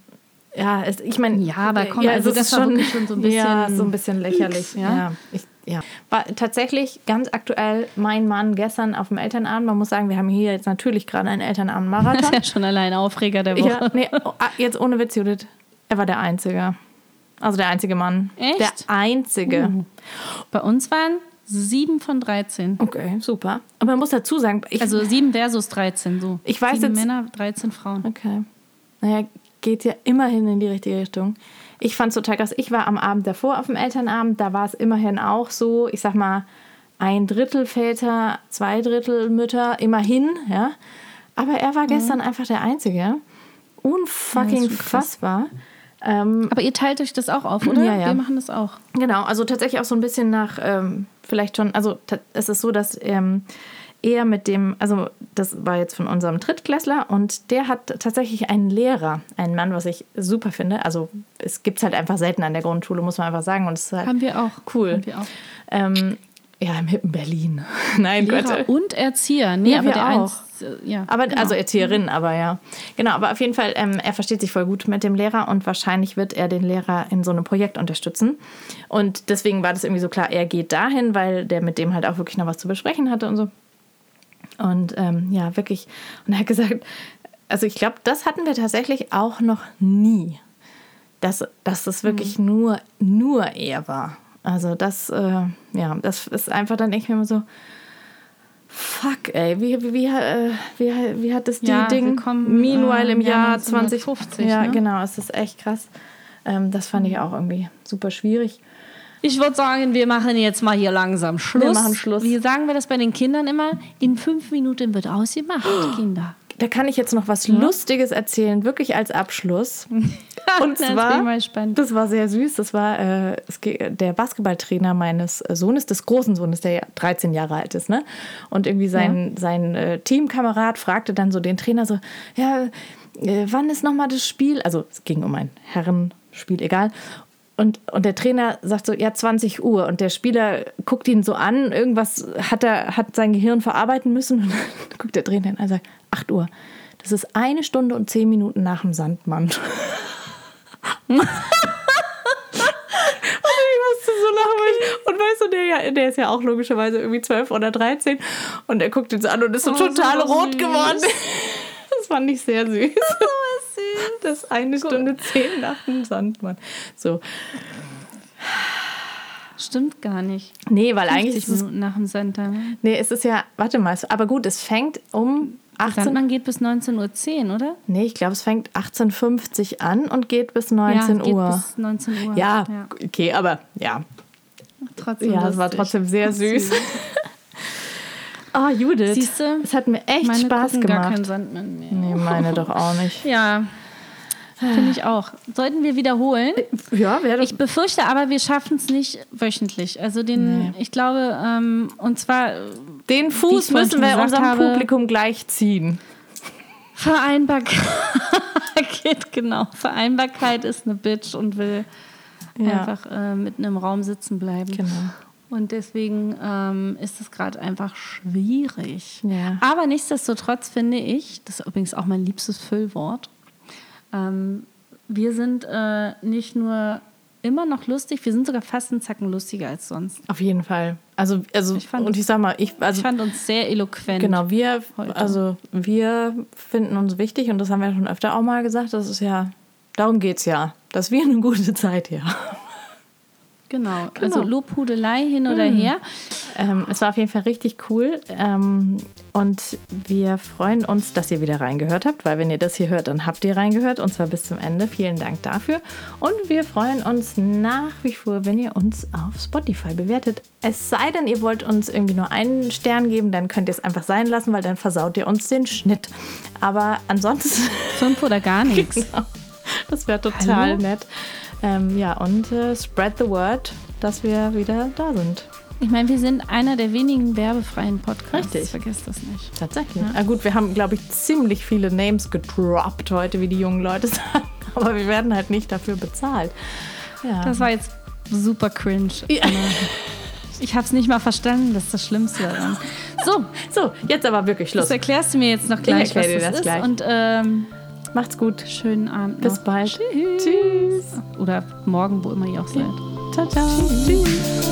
ja, es, ich meine, Ja, aber komm, ja, also das ist war wirklich schon so ein ja, bisschen so ein bisschen lächerlich. ja. ja. Ich, ja. War tatsächlich ganz aktuell mein Mann gestern auf dem Elternabend. Man muss sagen, wir haben hier jetzt natürlich gerade einen Das ist Elternabend-Marathon. ja schon allein Aufreger der Woche. ja, nee, oh, ah, jetzt ohne Witz, Judith. Er war der Einzige. Also der einzige Mann. Echt? Der einzige. Bei uns waren sieben von 13. Okay, super. Aber man muss dazu sagen, ich, Also sieben versus 13, so. Ich weiß sieben jetzt- Männer, 13 Frauen. Okay. Naja, geht ja immerhin in die richtige Richtung. Ich fand es total krass. Ich war am Abend davor auf dem Elternabend, da war es immerhin auch so, ich sag mal, ein Drittel Väter, zwei Drittel Mütter, immerhin, ja. Aber er war gestern einfach der Einzige. Unfucking Mhm. Ja, fassbar. Ähm, Aber ihr teilt euch das auch auf, oder? Ja, ja. Wir machen das auch. Genau, also tatsächlich auch so ein bisschen nach, ähm, vielleicht schon, also es ist so, dass ähm, er mit dem, also das war jetzt von unserem Drittklässler und der hat tatsächlich einen Lehrer, einen Mann, was ich super finde. Also es gibt es halt einfach selten an der Grundschule, muss man einfach sagen. Und es ist halt Haben wir auch. cool. Haben wir auch. Ähm, ja, im hippen Berlin. Nein, Lehrer Gott. und Erzieher. Nee, Ja, aber wir der auch. eins, äh, ja. Aber genau. also Erzieherin, aber ja. Genau, aber auf jeden Fall, ähm, er versteht sich voll gut mit dem Lehrer und wahrscheinlich wird er den Lehrer in so einem Projekt unterstützen. Und deswegen war das irgendwie so klar, er geht dahin, weil der mit dem halt auch wirklich noch was zu besprechen hatte und so. Und ähm, ja, wirklich. Und er hat gesagt, also ich glaube, das hatten wir tatsächlich auch noch nie. Dass, dass das wirklich nur, nur er war. Also das, äh, ja, das ist einfach dann mir immer so, Fuck, ey, wie, wie, wie, äh, wie, wie hat das die Ja, Ding? willkommen, Meanwhile äh, im im Jahr Jahr 2050. 1950, Ja, ne? genau, es ist echt krass. Ähm, das fand ich auch irgendwie super schwierig. Ich würde sagen, wir machen jetzt mal hier langsam Schluss. machen Schluss. Wie sagen wir das bei den Kindern immer? In fünf Minuten wird ausgemacht, Kinder. Da kann ich jetzt noch was Lustiges erzählen, wirklich als Abschluss. Und zwar, das war sehr süß, das war äh, der Basketballtrainer meines Sohnes, des großen Sohnes, der ja 13 Jahre alt ist. Ne? Und irgendwie sein, sein äh, Teamkamerad fragte dann so den Trainer so, ja, äh, wann ist nochmal das Spiel? Also es ging um ein Herrenspiel, egal. Und, und der Trainer sagt so, ja, 20 Uhr. Und der Spieler guckt ihn so an, irgendwas hat er, hat sein Gehirn verarbeiten müssen. Und dann guckt der Trainer an und sagt, 8 Uhr. Das ist eine Stunde und zehn Minuten nach dem Sandmann. und ich musste so lachen. ich- Und weißt du, der, der ist ja auch logischerweise irgendwie 12 oder 13. Und er guckt ihn so an und ist so Oh, total rot süß. geworden. Das fand ich sehr süß. Das ist eine Stunde zehn nach dem Sandmann. So. Stimmt gar nicht. Nee, weil eigentlich 50 ist es, Minuten nach dem Santa. ne? nee, es ist ja, warte mal, aber gut, es fängt um 18 Sandmann geht bis 19.10 Uhr, oder? Nee, ich glaube, es fängt 18.50 an und geht bis 19 ja, geht Uhr. bis 19 Uhr. ja, okay, aber ja. trotzdem Ja, es war trotzdem sehr süß. Ah, Judith. Siehst du? Es hat mir echt Meine Spaß gucken gar keinen gemacht. Sandmann mehr. Nee, meine doch auch nicht. Ja, finde ich auch. Sollten wir wiederholen? Ja, wäre Ich befürchte aber, wir schaffen es nicht wöchentlich. Also den, ich glaube, ähm, und zwar äh, Den Fuß müssen wir unserem habe- Publikum gleich ziehen. Vereinbarkeit, genau. Vereinbarkeit ist eine Bitch und will Ja. einfach äh, mitten im Raum sitzen bleiben. Genau. Und deswegen ähm, ist es gerade einfach schwierig. Ja. Aber nichtsdestotrotz finde ich, das ist übrigens auch mein liebstes Füllwort, ähm, wir sind äh, nicht nur immer noch lustig, wir sind sogar fast einen Zacken lustiger als sonst. Auf jeden Fall. Also, also Ich fand und ich sag mal, ich, Ich also fand uns sehr eloquent. genau, wir, heute. also wir finden uns wichtig und das haben wir schon öfter auch mal gesagt. Das ist ja, darum geht's ja, dass wir eine gute Zeit hier haben. Genau. Genau. Also Lobhudelei hin oder her. Ähm, es war auf jeden Fall richtig cool. Ähm, und wir freuen uns, dass ihr wieder reingehört habt, weil wenn ihr das hier hört, dann habt ihr reingehört und zwar bis zum Ende. Vielen Dank dafür. Und wir freuen uns nach wie vor, wenn ihr uns auf Spotify bewertet. Es sei denn, ihr wollt uns irgendwie nur einen Stern geben, dann könnt ihr es einfach sein lassen, weil dann versaut ihr uns den Schnitt. Aber ansonsten, Fünf oder gar nichts. genau, das wäre total Hallo? nett. Ähm, ja, und äh, spread the word, dass wir wieder da sind. Ich meine, wir sind einer der wenigen werbefreien Podcasts. Richtig. Vergesst das nicht. Tatsächlich. Na gut, wir haben, glaube ich, ziemlich viele Names gedroppt heute, wie die jungen Leute sagen. Aber wir werden halt nicht dafür bezahlt. Ja. Das war jetzt super cringe. Ja. Ich habe es nicht mal verstanden, das ist das Schlimmste daran. So, so, jetzt aber wirklich Schluss. das erklärst du mir jetzt noch gleich, erklär was dir das, das ist. gleich. Und ähm, Macht's gut. Schönen Abend. Bis noch. bald. Tschüss. Tschüss. Oder morgen, wo immer ihr auch seid. Ja. Ciao, ciao. Tschüss. Tschüss.